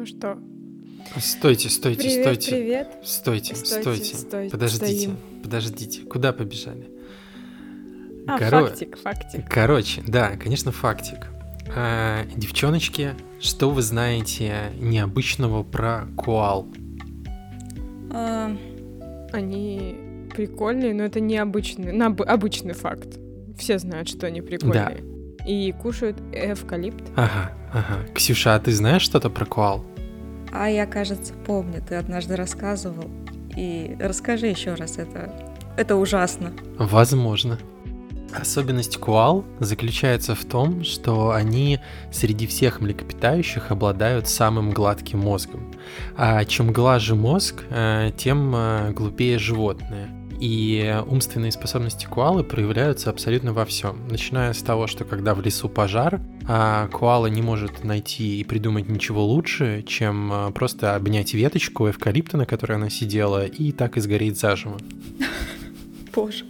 Ну что? Стойте, стойте, привет, стойте. Привет. Стойте, стойте. стойте. стойте подождите, стоим. подождите. Куда побежали? А, Коро- фактик, фактик. Короче, да, конечно, фактик. А, девчоночки, что вы знаете необычного про коал? А, Они прикольные, но это не обычный, на, обычный факт. Все знают, что они прикольные. И кушают эвкалипт. Ага, ага. Ксюша, а ты знаешь что-то про коал? А я, кажется, помню, ты однажды рассказывал. И расскажи еще раз, это, это ужасно. Возможно. Особенность коал заключается в том, что они среди всех млекопитающих обладают самым гладким мозгом. А чем глаже мозг, э, тем э, глупее животное. И умственные способности коалы проявляются абсолютно во всем. Начиная с того, что когда в лесу пожар, а коала не может найти и придумать ничего лучше, чем э, просто обнять веточку эвкалипта, на которой она сидела, и так и сгореть заживо. Боже.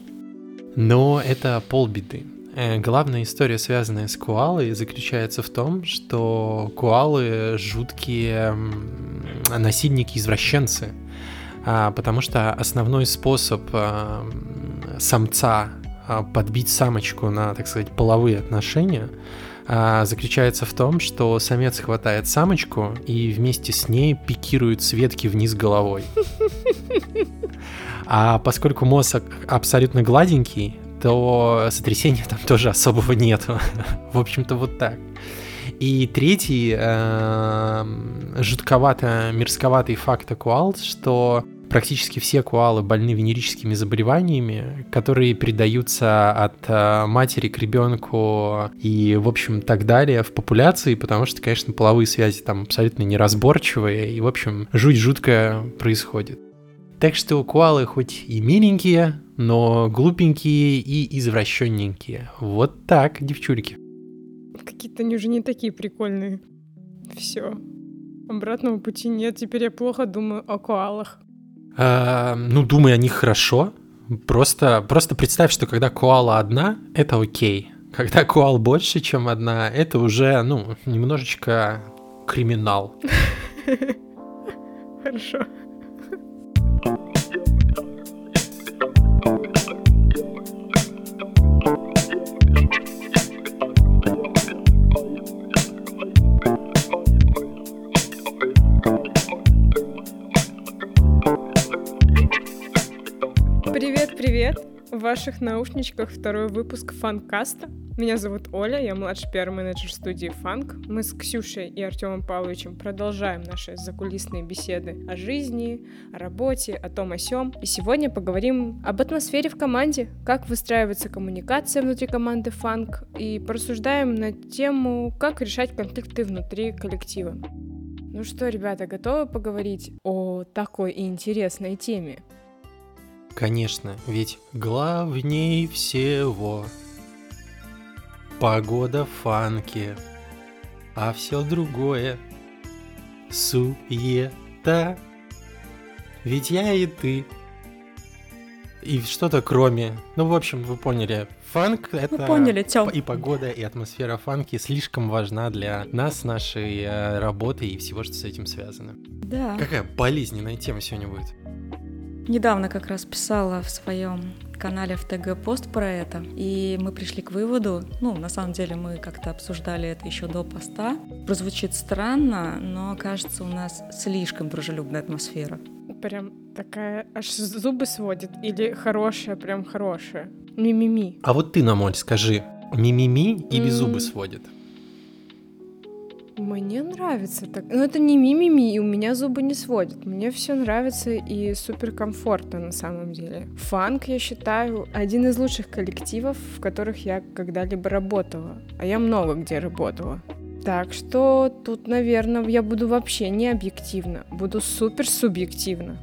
Но это полбеды. Э, Главная история, связанная с коалой, заключается в том, что коалы жуткие насильники-извращенцы, А, потому что основной способ а, самца а, подбить самочку на, так сказать, половые отношения а, заключается в том, что самец хватает самочку и вместе с ней пикирует с ветки вниз головой. А поскольку мозг абсолютно гладенький, то сотрясения там тоже особого нету. В общем-то, вот так. И третий жутковато мерзковатый факт о коал, что практически все коалы больны венерическими заболеваниями, которые передаются от э, матери к ребенку и, в общем, так далее в популяции, потому что, конечно, половые связи там абсолютно неразборчивые, и, в общем, жуть жуткая происходит. Так что коалы хоть и миленькие, но глупенькие и извращенненькие. Вот так, девчульки. Какие-то они уже не такие прикольные. Все. Обратного пути нет. Теперь я плохо думаю о коалах. А, ну, думай о них хорошо. Просто, просто представь, что когда коала одна, это окей. Когда коал больше, чем одна, это уже, ну, немножечко криминал. Хорошо. В ваших наушничках второй выпуск фанкаста. Меня зовут Оля, я младший пиар-менеджер студии Фанк. Мы с Ксюшей и Артемом Павловичем продолжаем наши закулисные беседы о жизни, о работе, о том о сём. И сегодня поговорим об атмосфере в команде, как выстраивается коммуникация внутри команды Фанк, и порассуждаем на тему, как решать конфликты внутри коллектива. Ну что, ребята, готовы поговорить о такой интересной теме? Конечно, ведь главней всего погода в фанке, а все другое суета. Ведь я и ты. И что-то кроме. Ну, в общем, вы поняли. Фанк это... Мы поняли, Тём. И погода, и атмосфера фанки слишком важна для нас, нашей э, работы и всего, что с этим связано. Да. Какая болезненная тема сегодня будет? Недавно как раз писала в своем канале в ТГ пост про это, и мы пришли к выводу, ну, на самом деле мы как-то обсуждали это еще до поста. Прозвучит странно, но кажется, у нас слишком дружелюбная атмосфера. Прям такая, аж зубы сводит. Или хорошая, прям хорошая. Мимими. А вот ты, Намоль, скажи, мимими или зубы сводит? Мне нравится так. Но это не мимими, и у меня зубы не сводят. Мне все нравится и супер комфортно на самом деле. Фанк, я считаю, один из лучших коллективов, в которых я когда-либо работала. А я много где работала. Так что тут, наверное, я буду вообще не объективно, буду супер субъективно.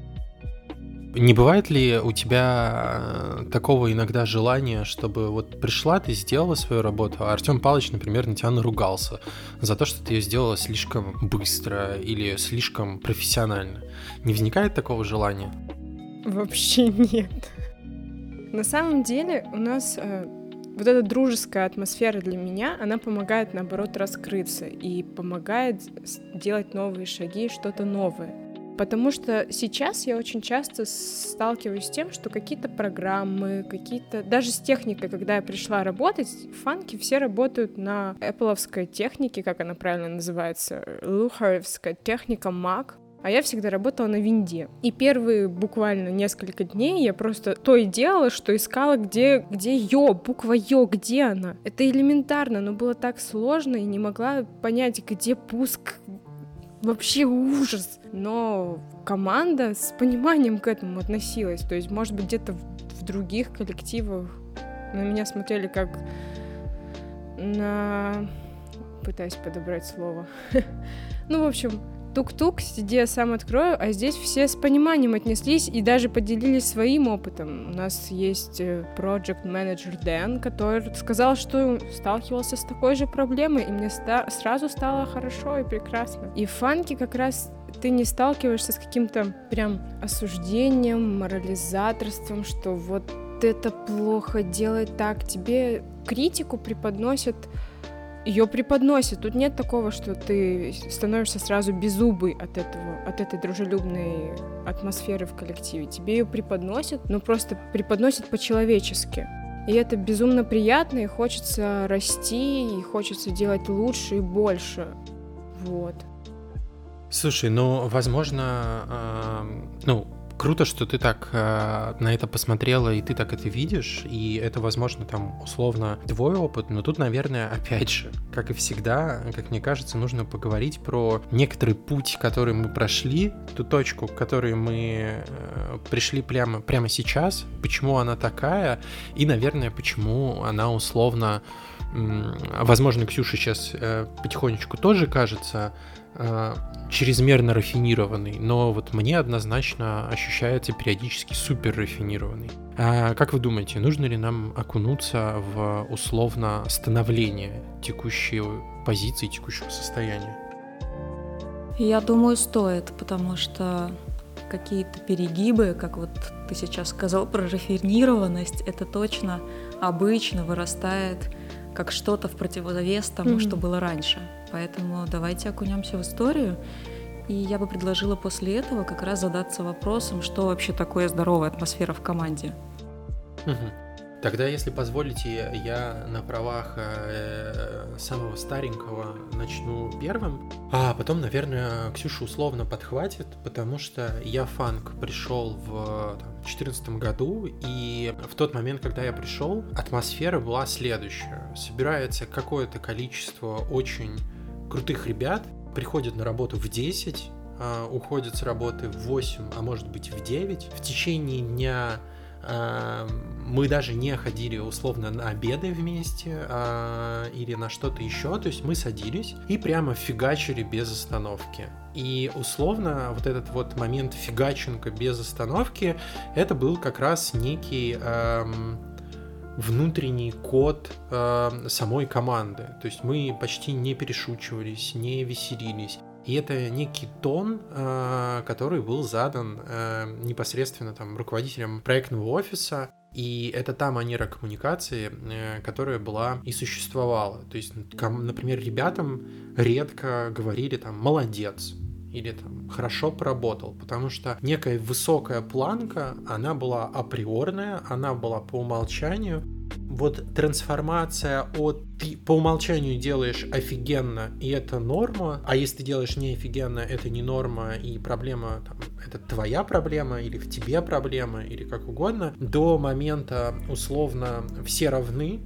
Не бывает ли у тебя э, такого иногда желания, чтобы вот пришла, ты сделала свою работу, а Артем Павлович, например, на тебя наругался за то, что ты ее сделала слишком быстро или слишком профессионально? Не возникает такого желания? Вообще нет. На самом деле у нас э, вот эта дружеская атмосфера для меня, она помогает, наоборот, раскрыться и помогает делать новые шаги, что-то новое. Потому что сейчас я очень часто сталкиваюсь с тем, что какие-то программы, какие-то... Даже с техникой, когда я пришла работать, фанки все работают на Apple технике, как она правильно называется, Лухаревская техника Mac. А я всегда работала на винде. И первые буквально несколько дней я просто то и делала, что искала, где, где ё, буква ё, где она. Это элементарно, но было так сложно и не могла понять, где пуск, вообще ужас. Но команда с пониманием к этому относилась. То есть, может быть, где-то в, в других коллективах на меня смотрели как на... Пытаюсь подобрать слово. ну, в общем, тук-тук, сиди, я сам открою, а здесь все с пониманием отнеслись и даже поделились своим опытом. У нас есть э, project manager Дэн, который сказал, что сталкивался с такой же проблемой, и мне ста- сразу стало хорошо и прекрасно. И в фанке как раз ты не сталкиваешься с каким-то прям осуждением, морализаторством, что вот это плохо, делай так. Тебе критику преподносят ее преподносят. Тут нет такого, что ты становишься сразу беззубый от этого, от этой дружелюбной атмосферы в коллективе. Тебе ее преподносят, но просто преподносят по-человечески. И это безумно приятно, и хочется расти, и хочется делать лучше и больше. Вот. Слушай, ну, возможно, э, ну, Круто, что ты так э, на это посмотрела, и ты так это видишь, и это, возможно, там, условно, твой опыт, но тут, наверное, опять же, как и всегда, как мне кажется, нужно поговорить про некоторый путь, который мы прошли, ту точку, к которой мы э, пришли прямо, прямо сейчас, почему она такая, и, наверное, почему она условно, э, возможно, Ксюша сейчас э, потихонечку тоже кажется э, чрезмерно рафинированный, но вот мне однозначно ощущается периодически супер рафинированный. А как вы думаете, нужно ли нам окунуться в условно становление текущей позиции, текущего состояния? Я думаю, стоит, потому что какие-то перегибы, как вот ты сейчас сказал про рафинированность, это точно обычно вырастает как что-то в противовес тому, mm-hmm. что было раньше. Поэтому давайте окунемся в историю. И я бы предложила после этого как раз задаться вопросом, что вообще такое здоровая атмосфера в команде. Угу. Тогда, если позволите, я на правах э, самого старенького начну первым, а потом, наверное, Ксюша условно подхватит, потому что я фанк пришел в 2014 году, и в тот момент, когда я пришел, атмосфера была следующая. Собирается какое-то количество очень крутых ребят, приходят на работу в 10, а, уходят с работы в 8, а может быть в 9. В течение дня мы даже не ходили условно на обеды вместе а, или на что-то еще, то есть мы садились и прямо фигачили без остановки. И условно вот этот вот момент фигаченка без остановки, это был как раз некий эм, внутренний код э, самой команды. То есть мы почти не перешучивались, не веселились. И это некий тон, э, который был задан э, непосредственно там руководителем проектного офиса, и это та манера коммуникации, э, которая была и существовала. То есть, например, ребятам редко говорили там «молодец», или там хорошо поработал, потому что некая высокая планка, она была априорная, она была по умолчанию, вот трансформация от ты по умолчанию делаешь офигенно, и это норма, а если ты делаешь не офигенно, это не норма, и проблема, там, это твоя проблема, или в тебе проблема, или как угодно, до момента условно все равны,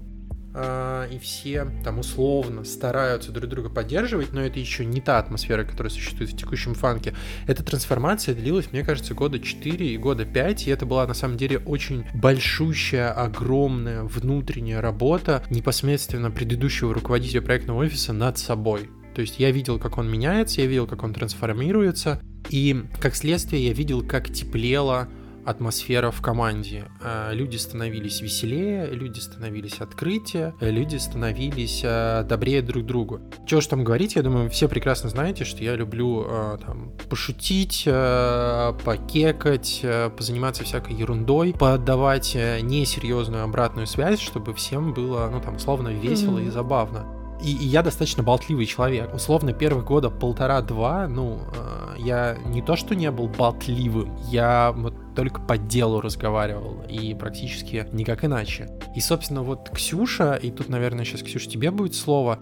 и все там условно стараются друг друга поддерживать, но это еще не та атмосфера, которая существует в текущем фанке. Эта трансформация длилась, мне кажется, года 4 и года 5, и это была на самом деле очень большущая, огромная внутренняя работа непосредственно предыдущего руководителя проектного офиса над собой. То есть я видел, как он меняется, я видел, как он трансформируется, и как следствие я видел, как теплела атмосфера в команде. Э, люди становились веселее, люди становились открытие, люди становились э, добрее друг другу. Чего ж там говорить, я думаю, все прекрасно знаете, что я люблю э, там, пошутить, покекать, позаниматься всякой ерундой, подавать несерьезную обратную связь, чтобы всем было, ну там, условно, весело mm-hmm. и забавно. И, и я достаточно болтливый человек. Условно, первых года полтора-два, ну, э, я не то что не был болтливым, я вот только по делу разговаривал, и практически никак иначе. И, собственно, вот Ксюша, и тут, наверное, сейчас, Ксюша, тебе будет слово,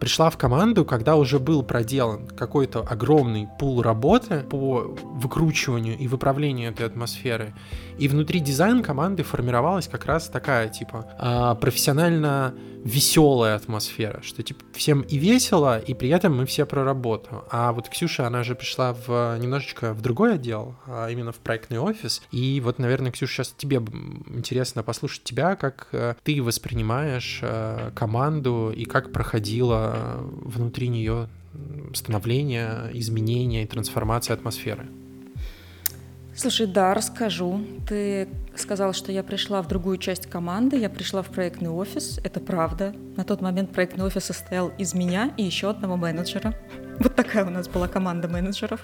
пришла в команду, когда уже был проделан какой-то огромный пул работы по выкручиванию и выправлению этой атмосферы. И внутри дизайн команды формировалась как раз такая, типа, а, профессионально веселая атмосфера, что типа всем и весело, и при этом мы все про работу. А вот Ксюша, она же пришла в немножечко в другой отдел, а именно в проектный офис. И вот, наверное, Ксюша, сейчас тебе интересно послушать тебя, как э, ты воспринимаешь э, команду и как проходило внутри нее становление, изменение и трансформация атмосферы. Слушай, да, расскажу. Ты сказал, что я пришла в другую часть команды, я пришла в проектный офис, это правда. На тот момент проектный офис состоял из меня и еще одного менеджера. Вот такая у нас была команда менеджеров.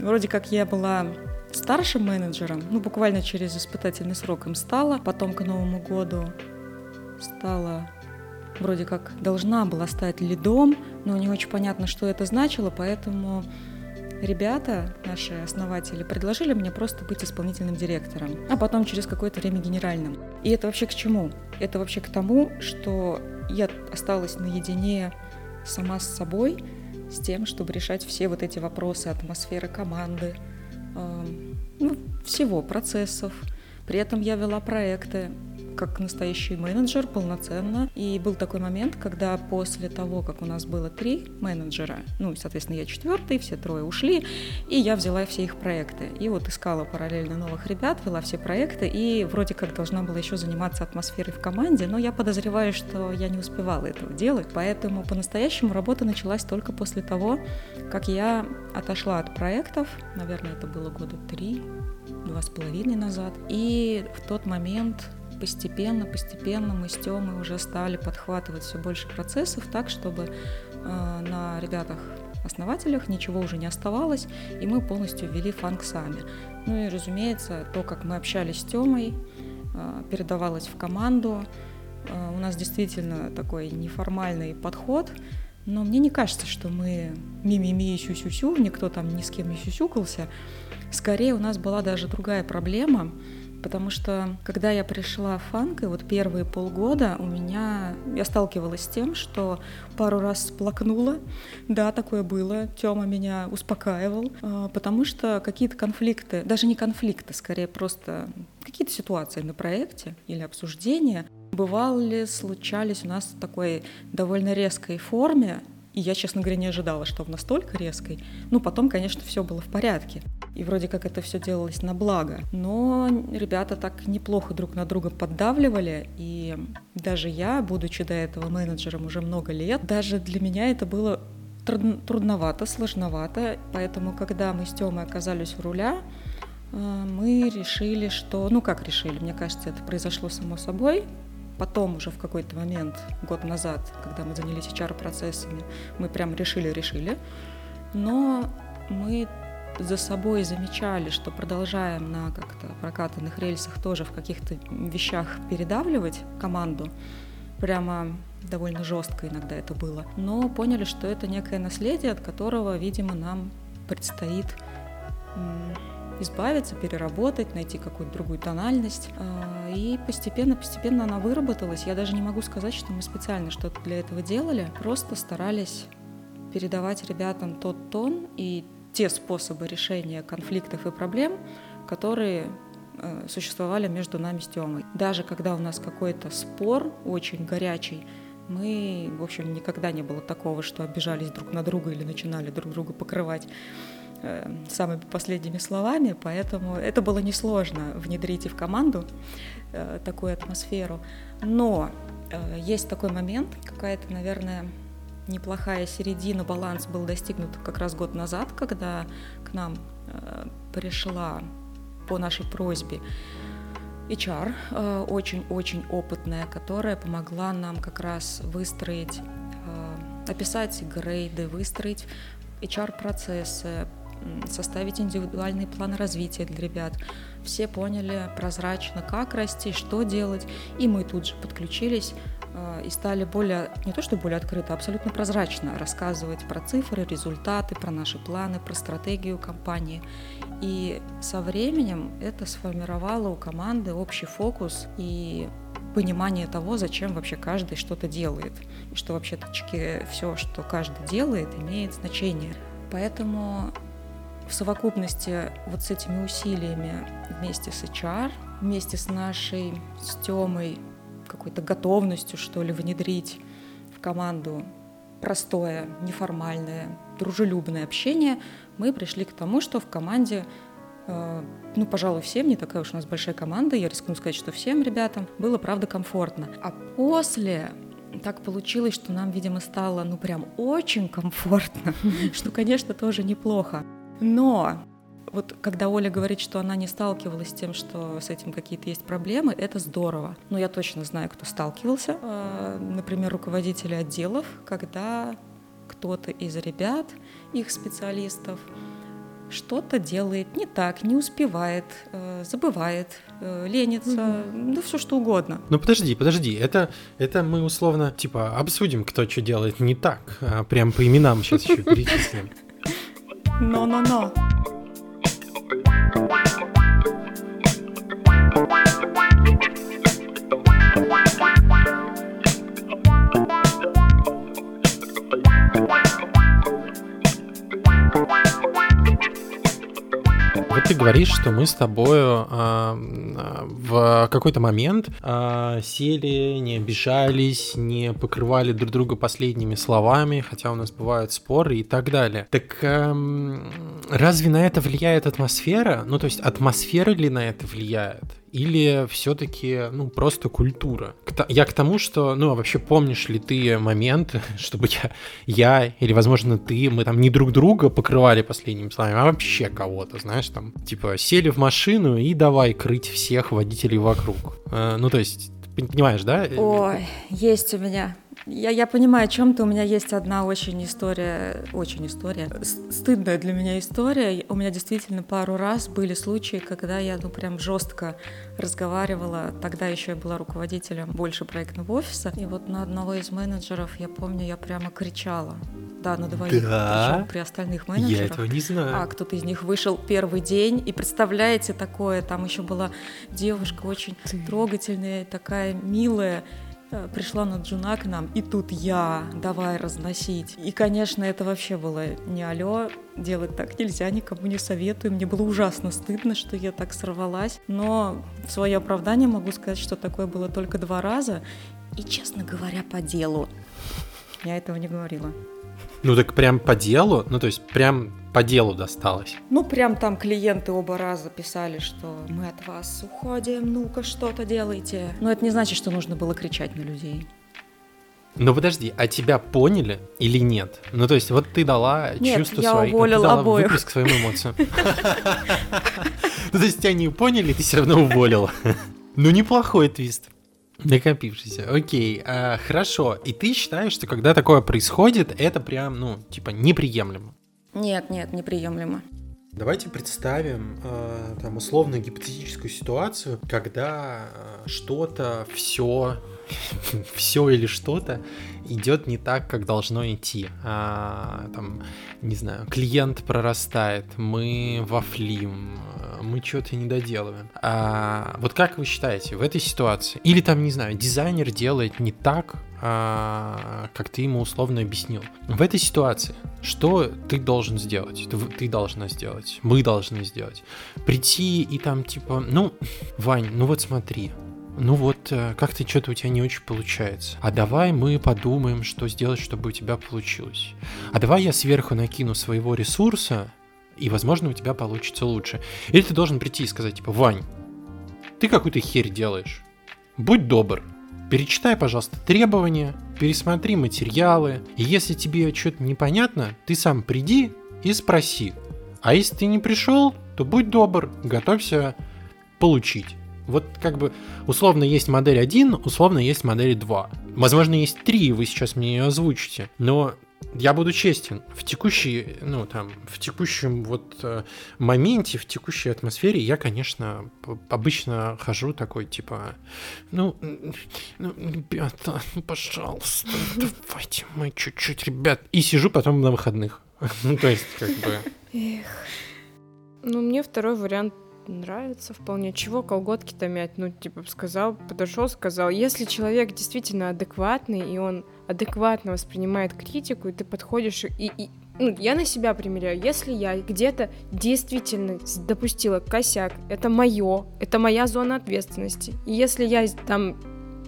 Вроде как я была старшим менеджером, ну буквально через испытательный срок им стала, потом к Новому году стала вроде как должна была стать лидом, но не очень понятно, что это значило, поэтому ребята, наши основатели, предложили мне просто быть исполнительным директором, а потом через какое-то время генеральным. И это вообще к чему? Это вообще к тому, что я осталась наедине сама с собой, с тем, чтобы решать все вот эти вопросы атмосферы команды, э, ну, всего, процессов. При этом я вела проекты, как настоящий менеджер полноценно. И был такой момент, когда после того, как у нас было три менеджера, ну, соответственно, я четвертый, все трое ушли, и я взяла все их проекты. И вот искала параллельно новых ребят, вела все проекты, и вроде как должна была еще заниматься атмосферой в команде, но я подозреваю, что я не успевала этого делать, поэтому по-настоящему работа началась только после того, как я отошла от проектов, наверное, это было года три, два с половиной назад, и в тот момент постепенно, постепенно мы с Тёмой уже стали подхватывать все больше процессов так, чтобы э, на ребятах основателях ничего уже не оставалось, и мы полностью ввели фанк сами. Ну и, разумеется, то, как мы общались с Тёмой, э, передавалось в команду. Э, у нас действительно такой неформальный подход, но мне не кажется, что мы ми-ми-ми и сю-сю-сю, никто там ни с кем не сюсюкался. Скорее у нас была даже другая проблема – Потому что, когда я пришла в фанк, и вот первые полгода у меня... Я сталкивалась с тем, что пару раз плакнула. Да, такое было. Тёма меня успокаивал. А, потому что какие-то конфликты, даже не конфликты, скорее просто какие-то ситуации на проекте или обсуждения, бывали, случались у нас в такой довольно резкой форме, и я, честно говоря, не ожидала, что в настолько резкой. Ну, потом, конечно, все было в порядке. И вроде как это все делалось на благо. Но ребята так неплохо друг на друга поддавливали. И даже я, будучи до этого менеджером уже много лет, даже для меня это было трудновато, сложновато. Поэтому, когда мы с Тёмой оказались в руля, э, мы решили, что... Ну, как решили? Мне кажется, это произошло само собой. Потом уже в какой-то момент, год назад, когда мы занялись HR-процессами, мы прям решили-решили. Но мы за собой замечали, что продолжаем на как-то прокатанных рельсах тоже в каких-то вещах передавливать команду, прямо довольно жестко иногда это было, но поняли, что это некое наследие, от которого, видимо, нам предстоит избавиться, переработать, найти какую-то другую тональность. А, и постепенно-постепенно она выработалась. Я даже не могу сказать, что мы специально что-то для этого делали, просто старались передавать ребятам тот тон и те способы решения конфликтов и проблем, которые э, существовали между нами с Тёмой. Даже когда у нас какой-то спор очень горячий, мы, в общем, никогда не было такого, что обижались друг на друга или начинали друг друга покрывать Э, самыми последними словами, поэтому это было несложно внедрить и в команду э, такую атмосферу. Но есть такой момент, какая-то, наверное, неплохая середина, баланс был достигнут как раз год назад, когда к нам пришла по нашей просьбе HR, э, очень-очень опытная, которая помогла нам как раз выстроить, э, описать грейды, выстроить HR-процессы, составить индивидуальные планы развития для ребят. Все поняли прозрачно, как расти, что делать, и мы тут же подключились э, и стали более, не то что более открыто, а абсолютно прозрачно рассказывать про цифры, результаты, про наши планы, про стратегию компании. И со временем это сформировало у команды общий фокус и понимание того, зачем вообще каждый что-то делает, и что вообще точки все, что каждый делает, имеет значение. Поэтому в совокупности вот с этими усилиями вместе с HR, вместе с нашей с Тёмой какой-то готовностью, что ли, внедрить в команду простое, неформальное, дружелюбное общение, мы пришли к тому, что в команде э, ну, пожалуй, всем, не такая уж у нас большая команда, я рискну сказать, что всем ребятам было, правда, комфортно. А после так получилось, что нам, видимо, стало, ну, прям очень комфортно, что, конечно, тоже неплохо. Но вот когда Оля говорит, что она не сталкивалась с тем, что с этим какие-то есть проблемы, это здорово. Но я точно знаю, кто сталкивался. А, например, руководители отделов, когда кто-то из ребят, их специалистов, что-то делает не так, не успевает, э, забывает, э, ленится, mm-hmm. да все что угодно. Ну подожди, подожди, это, это мы условно типа обсудим, кто что делает не так, а прям по именам сейчас еще перечислим. Но-но-но. Bye. Ты говоришь, что мы с тобою э, в какой-то момент э, сели, не обижались, не покрывали друг друга последними словами, хотя у нас бывают споры и так далее. Так э, разве на это влияет атмосфера? Ну, то есть атмосфера ли на это влияет? Или все-таки, ну, просто культура? Я к тому, что, ну, а вообще помнишь ли ты момент, чтобы я, я или, возможно, ты, мы там не друг друга покрывали последними словами, а вообще кого-то, знаешь, там, типа, сели в машину и давай крыть всех водителей вокруг. Э, ну, то есть, понимаешь, да? Ой, есть у меня я, я понимаю, о чем ты. У меня есть одна очень история, очень история, стыдная для меня история. У меня действительно пару раз были случаи, когда я, ну, прям жестко разговаривала. Тогда еще я была руководителем больше проектного офиса. И вот на одного из менеджеров, я помню, я прямо кричала. Да, на двоих, да? причем при остальных менеджерах. Я этого не знаю. А кто-то из них вышел первый день, и представляете такое, там еще была девушка очень трогательная, такая милая, пришла на Джуна к нам, и тут я, давай разносить. И, конечно, это вообще было не алё, делать так нельзя, никому не советую. Мне было ужасно стыдно, что я так сорвалась. Но в свое оправдание могу сказать, что такое было только два раза. И, честно говоря, по делу. Я этого не говорила. Ну так прям по делу? Ну то есть прям по делу досталось? Ну прям там клиенты оба раза писали, что мы от вас уходим, ну-ка что-то делайте. Но это не значит, что нужно было кричать на людей. Ну подожди, а тебя поняли или нет? Ну то есть вот ты дала нет, чувство я своих, уволил ты дала обоих. выплеск своим эмоциям. Ну то есть тебя не поняли, ты все равно уволила. Ну неплохой твист. Накопившийся. Окей, а, хорошо. И ты считаешь, что когда такое происходит, это прям, ну, типа, неприемлемо? Нет, нет, неприемлемо. Давайте представим э, там условно гипотетическую ситуацию, когда э, что-то, все, все или что-то идет не так, как должно идти. А, там, не знаю, клиент прорастает, мы вафлим, мы что-то не доделываем. А, вот как вы считаете, в этой ситуации, или там, не знаю, дизайнер делает не так, а, как ты ему условно объяснил. В этой ситуации что ты должен сделать? Ты, ты должна сделать, мы должны сделать. Прийти и там типа, ну, Вань, ну вот смотри, ну вот, э, как-то что-то у тебя не очень получается. А давай мы подумаем, что сделать, чтобы у тебя получилось. А давай я сверху накину своего ресурса, и, возможно, у тебя получится лучше. Или ты должен прийти и сказать, типа, Вань, ты какую-то херь делаешь. Будь добр, перечитай, пожалуйста, требования, пересмотри материалы. И если тебе что-то непонятно, ты сам приди и спроси. А если ты не пришел, то будь добр, готовься получить. Вот как бы условно есть модель 1, условно есть модель 2. Возможно, есть 3, вы сейчас мне ее озвучите. Но я буду честен, в текущей, ну там, в текущем вот э, моменте, в текущей атмосфере я, конечно, обычно хожу такой, типа, ну, ну ребята, ну, пожалуйста, давайте мы чуть-чуть, ребят, и сижу потом на выходных. Ну, то есть, как бы... Эх. Ну, мне второй вариант нравится вполне. Чего колготки-то мять? Ну, типа, сказал, подошел, сказал. Если человек действительно адекватный, и он адекватно воспринимает критику, и ты подходишь и, и ну, я на себя примеряю. Если я где-то действительно допустила косяк, это мое, это моя зона ответственности. И если я там,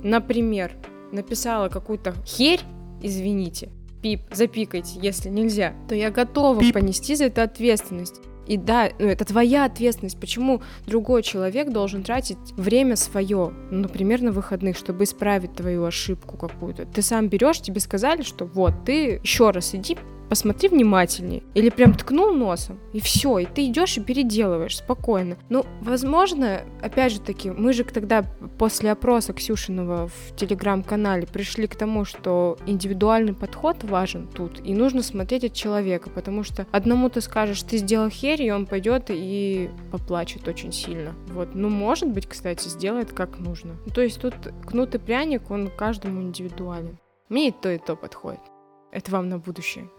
например, написала какую-то херь, извините, пип, запикайте, если нельзя, то я готова пип. понести за это ответственность. И да, ну, это твоя ответственность. Почему другой человек должен тратить время свое, ну, например, на выходных, чтобы исправить твою ошибку какую-то? Ты сам берешь, тебе сказали, что вот, ты еще раз иди, посмотри внимательнее. Или прям ткнул носом, и все, и ты идешь и переделываешь спокойно. Ну, возможно, опять же таки, мы же тогда после опроса Ксюшиного в телеграм-канале пришли к тому, что индивидуальный подход важен тут, и нужно смотреть от человека, потому что одному ты скажешь, ты сделал херь, и он пойдет и поплачет очень сильно. Вот, ну, может быть, кстати, сделает как нужно. Ну, то есть тут кнутый пряник, он каждому индивидуален. Мне и то, и то подходит. Это вам на будущее.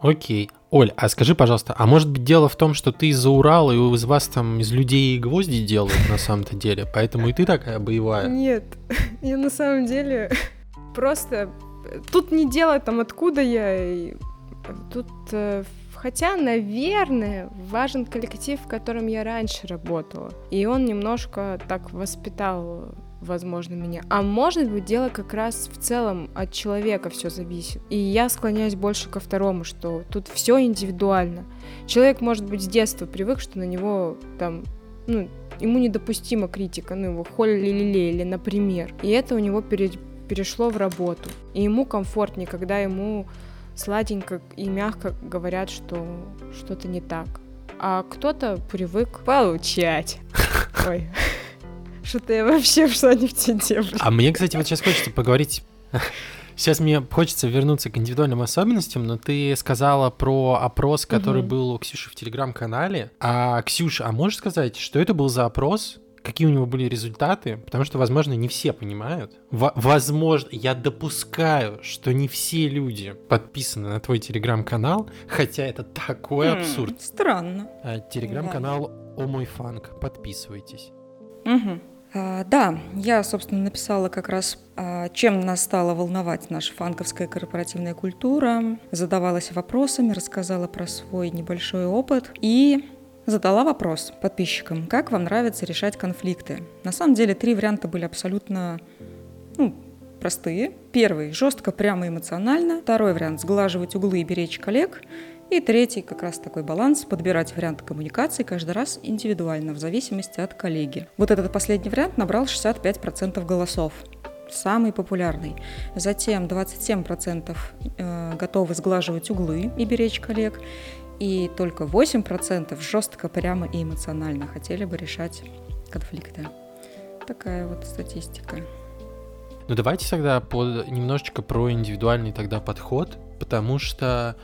Окей. Оль, а скажи, пожалуйста, а может быть дело в том, что ты из-за Урала, и из вас там из людей гвозди делают на самом-то деле, поэтому и ты такая боевая? Нет, я на самом деле просто... Тут не дело там, откуда я, тут... Э, хотя, наверное, важен коллектив, в котором я раньше работала. И он немножко так воспитал возможно, меня. А может быть, дело как раз в целом от человека все зависит. И я склоняюсь больше ко второму, что тут все индивидуально. Человек, может быть, с детства привык, что на него там, ну, ему недопустима критика, ну, его холили-лелеяли, например. И это у него пере, перешло в работу. И ему комфортнее, когда ему сладенько и мягко говорят, что что-то не так. А кто-то привык получать. Ой. Что-то я вообще вшла не в те дебри. А мне, кстати, вот сейчас хочется поговорить Сейчас мне хочется вернуться к индивидуальным особенностям, но ты сказала про опрос, который угу. был у Ксюши в телеграм-канале. А, Ксюша, а можешь сказать, что это был за опрос? Какие у него были результаты? Потому что, возможно, не все понимают. В- возможно, я допускаю, что не все люди подписаны на твой телеграм-канал, хотя это такой хм, абсурд. Странно. А, телеграм-канал О мой фанк. Подписывайтесь. Угу. А, да, я, собственно, написала как раз, а, чем нас стала волновать наша фанковская корпоративная культура, задавалась вопросами, рассказала про свой небольшой опыт и задала вопрос подписчикам, как вам нравится решать конфликты. На самом деле три варианта были абсолютно ну, простые. Первый – жестко, прямо, эмоционально. Второй вариант – сглаживать углы и беречь коллег. И третий как раз такой баланс, подбирать варианты коммуникации каждый раз индивидуально, в зависимости от коллеги. Вот этот последний вариант набрал 65% голосов самый популярный. Затем 27% э, готовы сглаживать углы и беречь коллег, и только 8% жестко, прямо и эмоционально хотели бы решать конфликты. Такая вот статистика. Ну давайте тогда под, немножечко про индивидуальный тогда подход, потому что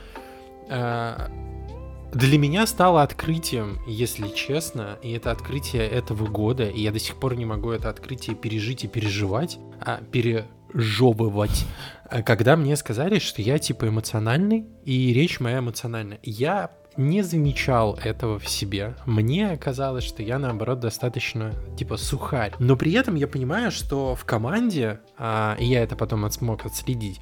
для меня стало открытием, если честно, и это открытие этого года, и я до сих пор не могу это открытие пережить и переживать, а пережевывать, э, когда мне сказали, что я типа эмоциональный, и речь моя эмоциональная. Я не замечал этого в себе. Мне казалось, что я, наоборот, достаточно, типа, сухарь. Но при этом я понимаю, что в команде, а, и я это потом смог отследить,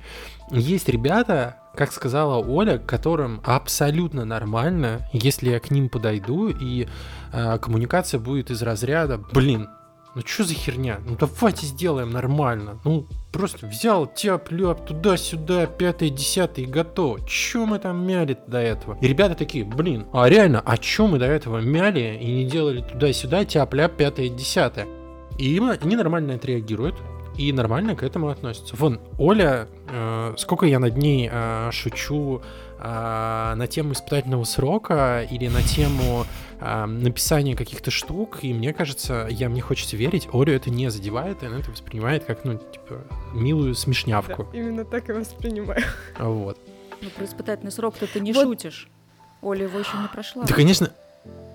есть ребята, как сказала Оля, которым абсолютно нормально, если я к ним подойду, и а, коммуникация будет из разряда, блин, ну что за херня? Ну давайте сделаем нормально. Ну просто взял тяп-ляп туда-сюда, пятое, десятое и готово. Че мы там мяли до этого? И ребята такие, блин, а реально, а чё мы до этого мяли и не делали туда-сюда, тяп-ляп, пятое, десятое? И они нормально отреагируют и нормально к этому относятся. Вон, Оля, э, сколько я над ней э, шучу э, на тему испытательного срока или на тему э, написания каких-то штук, и мне кажется, я мне хочется верить, Олю это не задевает, и она это воспринимает как, ну, типа, милую смешнявку. Да, именно так и воспринимаю. Вот. Ну, про испытательный срок-то ты не вот. шутишь. Оля его еще не прошла. Да, конечно,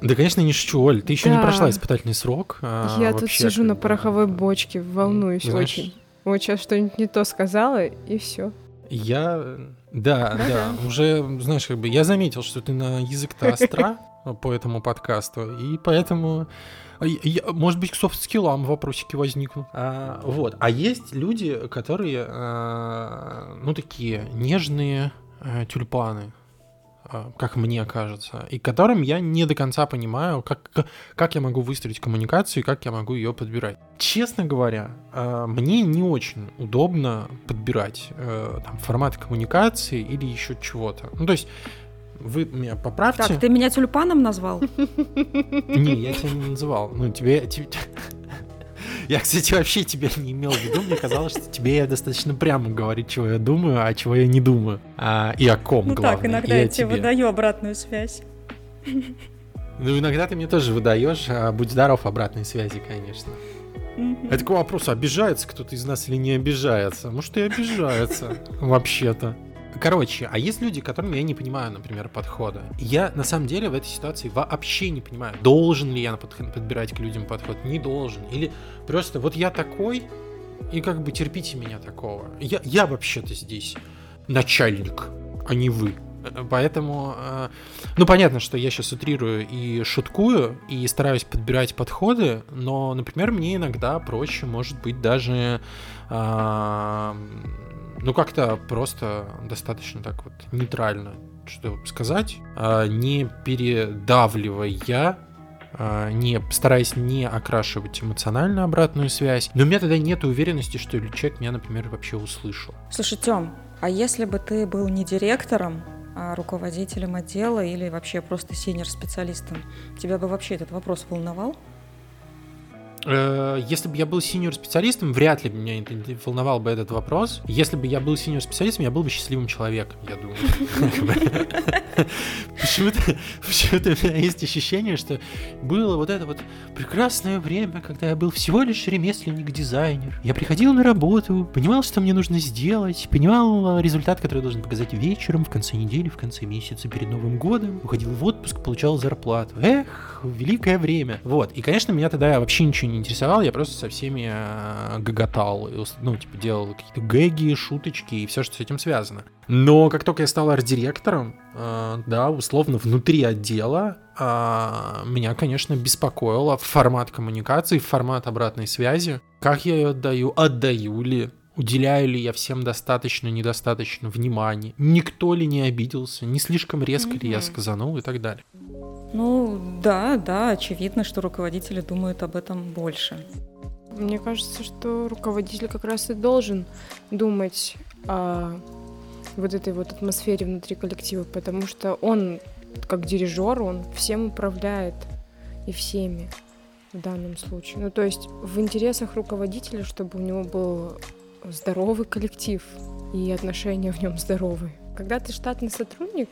да, конечно, не шучу, Оль, ты еще да. не прошла испытательный срок. А, я вообще, тут сижу на пороховой бочке, волнуюсь знаешь, очень. Вот сейчас что-нибудь не то сказала, и все. Я, да, да, да, уже, знаешь, как бы я заметил, что ты на язык-то остра по этому подкасту, и поэтому, может быть, к софт-скиллам вопросики возникнут. А, вот, а есть люди, которые, а, ну, такие нежные а, тюльпаны, как мне кажется, и которым я не до конца понимаю, как, как я могу выстроить коммуникацию и как я могу ее подбирать. Честно говоря, а, мне не очень удобно подбирать э, там, формат коммуникации или еще чего-то. Ну, то есть вы меня поправьте. Так, ты меня тюльпаном назвал? Не, я тебя не называл. Ну, тебе... Я, кстати, вообще тебя не имел в виду. Мне казалось, что тебе я достаточно прямо говорить, чего я думаю, а чего я не думаю. А, и о ком, ну главное. так, иногда я тебе выдаю обратную связь. Ну, иногда ты мне тоже выдаешь, а будь здоров, обратной связи, конечно. Это к вопросу, обижается кто-то из нас или не обижается? Может, и обижается, вообще-то. Короче, а есть люди, которым я не понимаю, например, подхода. Я на самом деле в этой ситуации вообще не понимаю, должен ли я подбирать к людям подход, не должен. Или просто вот я такой, и как бы терпите меня такого. Я, я вообще-то здесь начальник, а не вы. Поэтому, э, ну, понятно, что я сейчас утрирую и шуткую, и стараюсь подбирать подходы, но, например, мне иногда проще, может быть, даже а, ну, как-то просто достаточно так вот нейтрально что сказать, а, не передавливая а, не стараясь не окрашивать эмоционально обратную связь. Но у меня тогда нет уверенности, что человек меня, например, вообще услышал. Слушай, Тём, а если бы ты был не директором, а руководителем отдела или вообще просто синер-специалистом, тебя бы вообще этот вопрос волновал? Э, если бы я был синьор-специалистом, вряд ли меня волновал бы этот вопрос. Если бы я был синьор-специалистом, я был бы счастливым человеком, я думаю. Почему-то почему у меня есть ощущение, что было вот это вот прекрасное время, когда я был всего лишь ремесленник-дизайнер. Я приходил на работу, понимал, что мне нужно сделать, понимал результат, который я должен показать вечером, в конце недели, в конце месяца, перед Новым годом. Уходил в отпуск, получал зарплату. Эх, великое время. Вот. И, конечно, меня тогда вообще ничего не интересовало, я просто со всеми э, гоготал, ну, типа, делал какие-то гэги, шуточки и все, что с этим связано. Но как только я стал арт-директором, э, да, условно, внутри отдела, э, меня, конечно, беспокоило формат коммуникации, формат обратной связи. Как я ее отдаю? Отдаю ли? Уделяю ли я всем достаточно, недостаточно внимания? Никто ли не обиделся? Не слишком резко mm-hmm. ли я сказанул и так далее? Ну, да, да, очевидно, что руководители думают об этом больше. Мне кажется, что руководитель как раз и должен думать о вот этой вот атмосфере внутри коллектива, потому что он, как дирижер, он всем управляет и всеми в данном случае. Ну, то есть в интересах руководителя, чтобы у него был здоровый коллектив и отношения в нем здоровые. Когда ты штатный сотрудник,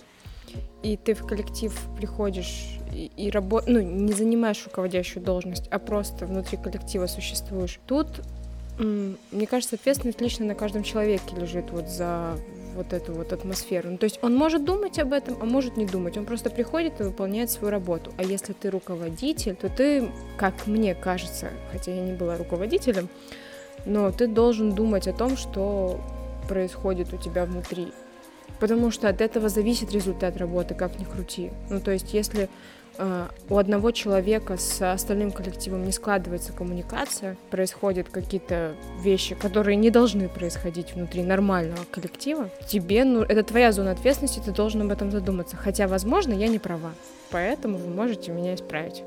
и ты в коллектив приходишь и, и работ... ну, не занимаешь руководящую должность, а просто внутри коллектива существуешь. Тут, мне кажется, ответственность лично на каждом человеке лежит вот за вот эту вот атмосферу. Ну, то есть он может думать об этом, а может не думать. Он просто приходит и выполняет свою работу. А если ты руководитель, то ты, как мне кажется, хотя я не была руководителем, но ты должен думать о том, что происходит у тебя внутри. Потому что от этого зависит результат работы, как ни крути. Ну, то есть, если э, у одного человека с остальным коллективом не складывается коммуникация, происходят какие-то вещи, которые не должны происходить внутри нормального коллектива, тебе, ну, это твоя зона ответственности, ты должен об этом задуматься. Хотя, возможно, я не права. Поэтому вы можете меня исправить.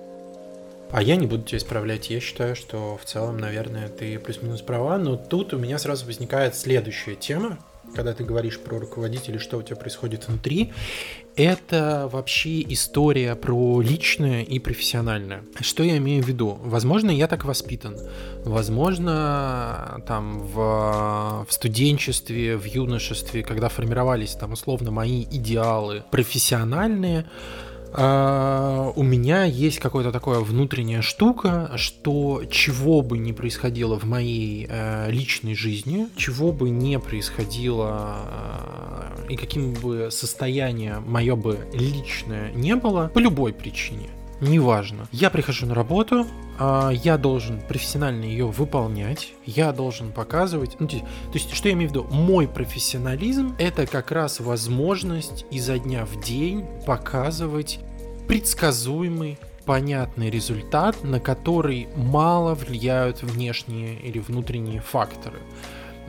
А я не буду тебя исправлять. Я считаю, что в целом, наверное, ты плюс-минус права. Но тут у меня сразу возникает следующая тема, когда ты говоришь про руководителей, что у тебя происходит внутри, это вообще история про личное и профессиональное. Что я имею в виду? Возможно, я так воспитан. Возможно, там в, в студенчестве, в юношестве, когда формировались там условно мои идеалы профессиональные, Uh, у меня есть какая-то такая внутренняя штука, что чего бы ни происходило в моей uh, личной жизни, чего бы не происходило uh, и каким бы состояние мое бы личное не было, по любой причине, неважно. Я прихожу на работу, я должен профессионально ее выполнять, я должен показывать. Ну, то, есть, то есть, что я имею в виду? Мой профессионализм это как раз возможность изо дня в день показывать предсказуемый понятный результат, на который мало влияют внешние или внутренние факторы.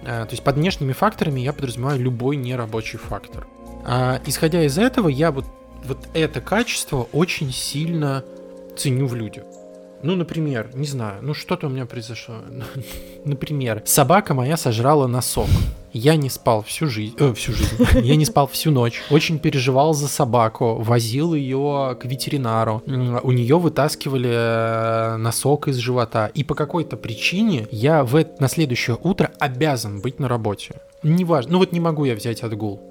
То есть под внешними факторами я подразумеваю любой нерабочий фактор. А, исходя из этого, я вот, вот это качество очень сильно ценю в людях. Ну, например, не знаю, ну что-то у меня произошло. например, собака моя сожрала носок. Я не спал всю жизнь, э, всю жизнь. Я не спал всю ночь. Очень переживал за собаку, возил ее к ветеринару. У нее вытаскивали э, носок из живота. И по какой-то причине я в на следующее утро обязан быть на работе. Неважно. Ну вот не могу я взять отгул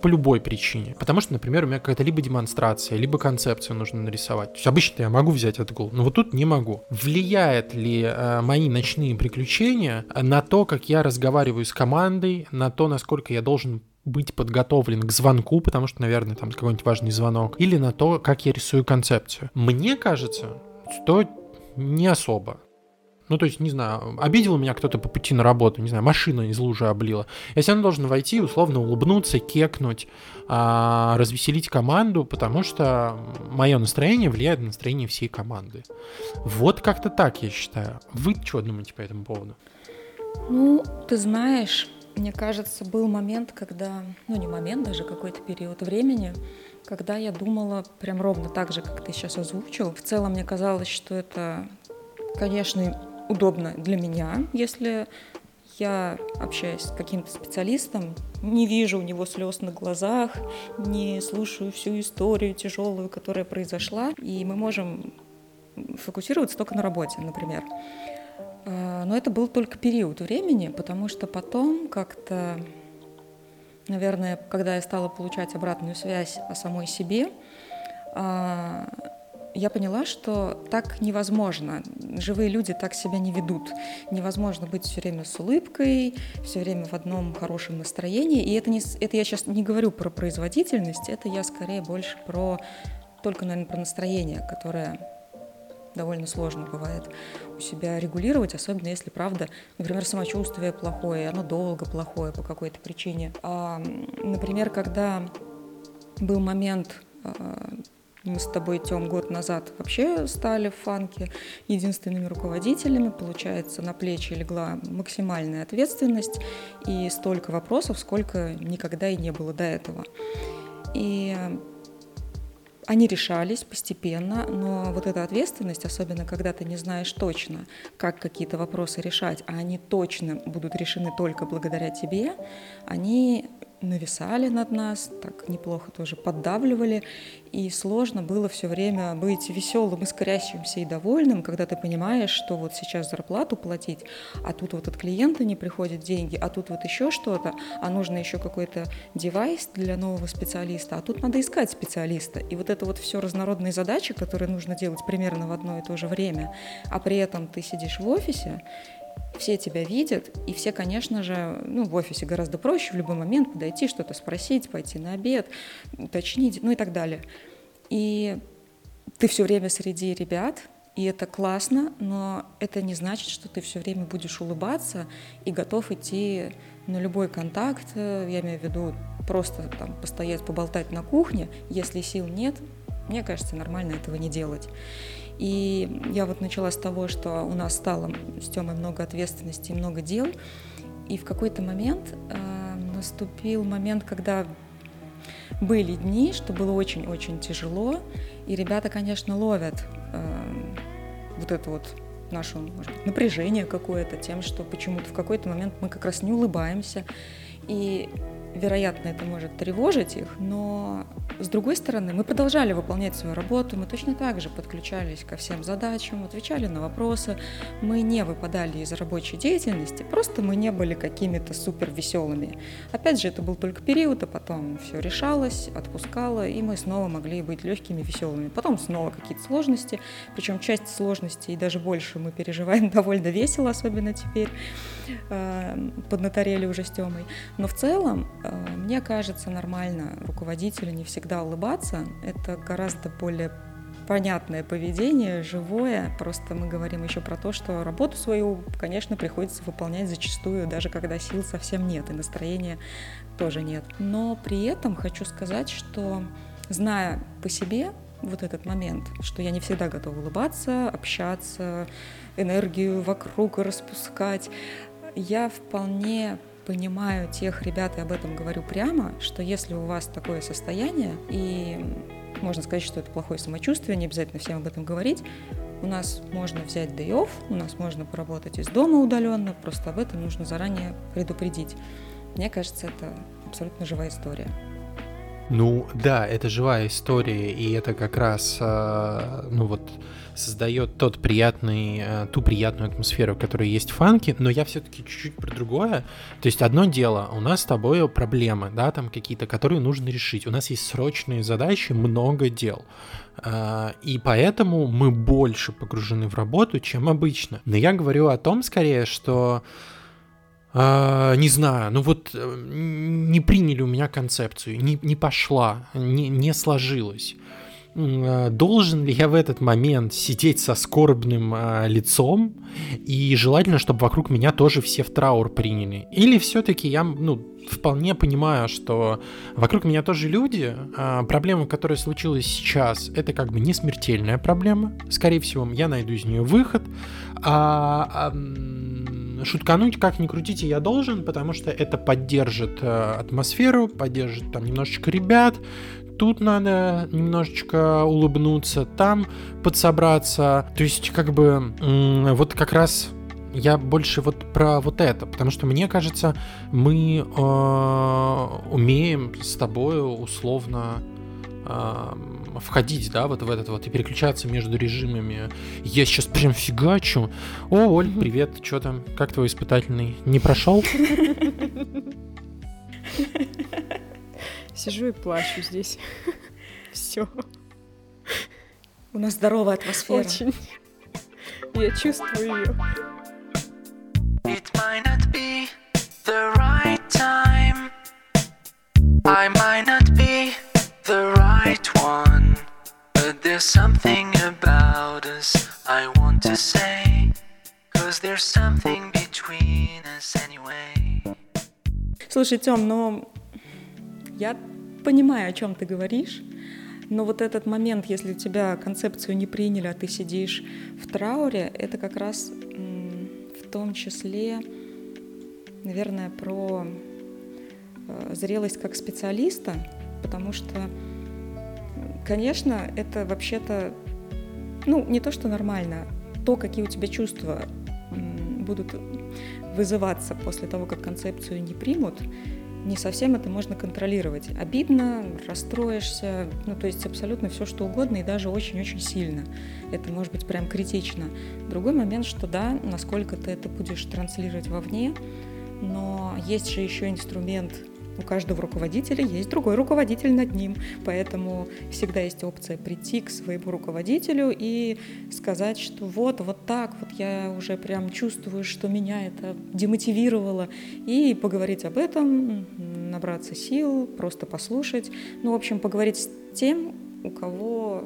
по любой причине. Потому что, например, у меня какая-то либо демонстрация, либо концепцию нужно нарисовать. То есть обычно я могу взять отгул, но вот тут не могу. Влияет ли э, мои ночные приключения на то, как я разговариваю с командой, на то, насколько я должен быть подготовлен к звонку, потому что, наверное, там какой-нибудь важный звонок, или на то, как я рисую концепцию. Мне кажется, что не особо. Ну, то есть, не знаю, обидел меня кто-то по пути на работу, не знаю, машина из лужи облила. Я все равно должен войти, условно улыбнуться, кекнуть, а, развеселить команду, потому что мое настроение влияет на настроение всей команды. Вот как-то так, я считаю. Вы что думаете по этому поводу? Ну, ты знаешь, мне кажется, был момент, когда, ну не момент, даже какой-то период времени, когда я думала прям ровно так же, как ты сейчас озвучил. В целом мне казалось, что это, конечно, удобно для меня, если я общаюсь с каким-то специалистом, не вижу у него слез на глазах, не слушаю всю историю тяжелую, которая произошла, и мы можем фокусироваться только на работе, например. А, но это был только период времени, потому что потом как-то, наверное, когда я стала получать обратную связь о самой себе, а, я поняла, что так невозможно. Живые люди так себя не ведут. Невозможно быть все время с улыбкой, все время в одном хорошем настроении. И это, не, это я сейчас не говорю про производительность, это я скорее больше про только, наверное, про настроение, которое довольно сложно бывает у себя регулировать, особенно если, правда, например, самочувствие плохое, оно долго плохое по какой-то причине. А, например, когда был момент а, мы с тобой, Тем, год назад вообще стали в фанке единственными руководителями. Получается, на плечи легла максимальная ответственность и столько вопросов, сколько никогда и не было до этого. И они решались постепенно, но вот эта ответственность, особенно когда ты не знаешь точно, как какие-то вопросы решать, а они точно будут решены только благодаря тебе, они нависали над нас, так неплохо тоже поддавливали, и сложно было все время быть веселым, искрящимся и довольным, когда ты понимаешь, что вот сейчас зарплату платить, а тут вот от клиента не приходят деньги, а тут вот еще что-то, а нужно еще какой-то девайс для нового специалиста, а тут надо искать специалиста. И вот это вот все разнородные задачи, которые нужно делать примерно в одно и то же время, а при этом ты сидишь в офисе, все тебя видят, и все, конечно же, ну, в офисе гораздо проще в любой момент подойти, что-то спросить, пойти на обед, уточнить, ну и так далее. И ты все время среди ребят, и это классно, но это не значит, что ты все время будешь улыбаться и готов идти на любой контакт. Я имею в виду просто там постоять, поболтать на кухне. Если сил нет, мне кажется, нормально этого не делать. И я вот начала с того, что у нас стало с Тёмой много ответственности много дел. И в какой-то момент э, наступил момент, когда были дни, что было очень-очень тяжело, и ребята, конечно, ловят э, вот это вот наше может быть, напряжение какое-то тем, что почему-то в какой-то момент мы как раз не улыбаемся, и, вероятно, это может тревожить их, но с другой стороны, мы продолжали выполнять свою работу, мы точно так же подключались ко всем задачам, отвечали на вопросы, мы не выпадали из рабочей деятельности, просто мы не были какими-то супер веселыми. Опять же, это был только период, а потом все решалось, отпускало, и мы снова могли быть легкими, веселыми. Потом снова какие-то сложности, причем часть сложностей и даже больше мы переживаем довольно весело, особенно теперь э, поднаторели уже с Тёмой. Но в целом, э, мне кажется, нормально руководителю не всегда улыбаться. Это гораздо более понятное поведение, живое. Просто мы говорим еще про то, что работу свою, конечно, приходится выполнять зачастую, даже когда сил совсем нет, и настроения тоже нет. Но при этом хочу сказать, что зная по себе вот этот момент, что я не всегда готова улыбаться, общаться, энергию вокруг распускать, я вполне понимаю тех ребят, и об этом говорю прямо, что если у вас такое состояние, и можно сказать, что это плохое самочувствие, не обязательно всем об этом говорить, у нас можно взять day off, у нас можно поработать из дома удаленно, просто об этом нужно заранее предупредить. Мне кажется, это абсолютно живая история. Ну да, это живая история, и это как раз, э, ну вот, создает тот приятный, э, ту приятную атмосферу, которая есть в фанке, но я все-таки чуть-чуть про другое. То есть одно дело, у нас с тобой проблемы, да, там какие-то, которые нужно решить. У нас есть срочные задачи, много дел. Э, и поэтому мы больше погружены в работу, чем обычно. Но я говорю о том скорее, что а, не знаю, ну вот э, не приняли у меня концепцию, не, не пошла, не, не сложилось. А, должен ли я в этот момент сидеть со скорбным а, лицом и желательно, чтобы вокруг меня тоже все в траур приняли? Или все-таки я ну, вполне понимаю, что вокруг меня тоже люди, а, проблема, которая случилась сейчас, это как бы не смертельная проблема, скорее всего, я найду из нее выход, а, а шуткануть как ни крутите я должен, потому что это поддержит а, атмосферу, поддержит там немножечко ребят, тут надо немножечко улыбнуться, там подсобраться. То есть, как бы, вот как раз я больше вот про вот это, потому что мне кажется, мы э, умеем с тобой условно э, входить, да, вот в этот вот и переключаться между режимами. Я сейчас прям фигачу. О, Оль, привет, что там? Как твой испытательный? Не прошел? Сижу и плачу здесь. Все. У нас здоровая атмосфера. Очень. Я чувствую ее. It might not be the right time. I might not be the right one. But there's something about us I want to say. Cause there's something between us anyway. Слушай, Тём, ну я понимаю, о чем ты говоришь, но вот этот момент, если у тебя концепцию не приняли, а ты сидишь в трауре, это как раз в том числе, наверное, про э, зрелость как специалиста, потому что, конечно, это вообще-то, ну, не то, что нормально, то, какие у тебя чувства будут вызываться после того, как концепцию не примут, не совсем это можно контролировать. Обидно, расстроишься, ну то есть абсолютно все что угодно и даже очень-очень сильно. Это может быть прям критично. Другой момент, что да, насколько ты это будешь транслировать вовне, но есть же еще инструмент у каждого руководителя есть другой руководитель над ним, поэтому всегда есть опция прийти к своему руководителю и сказать, что вот, вот так, вот я уже прям чувствую, что меня это демотивировало, и поговорить об этом, набраться сил, просто послушать, ну, в общем, поговорить с тем, у кого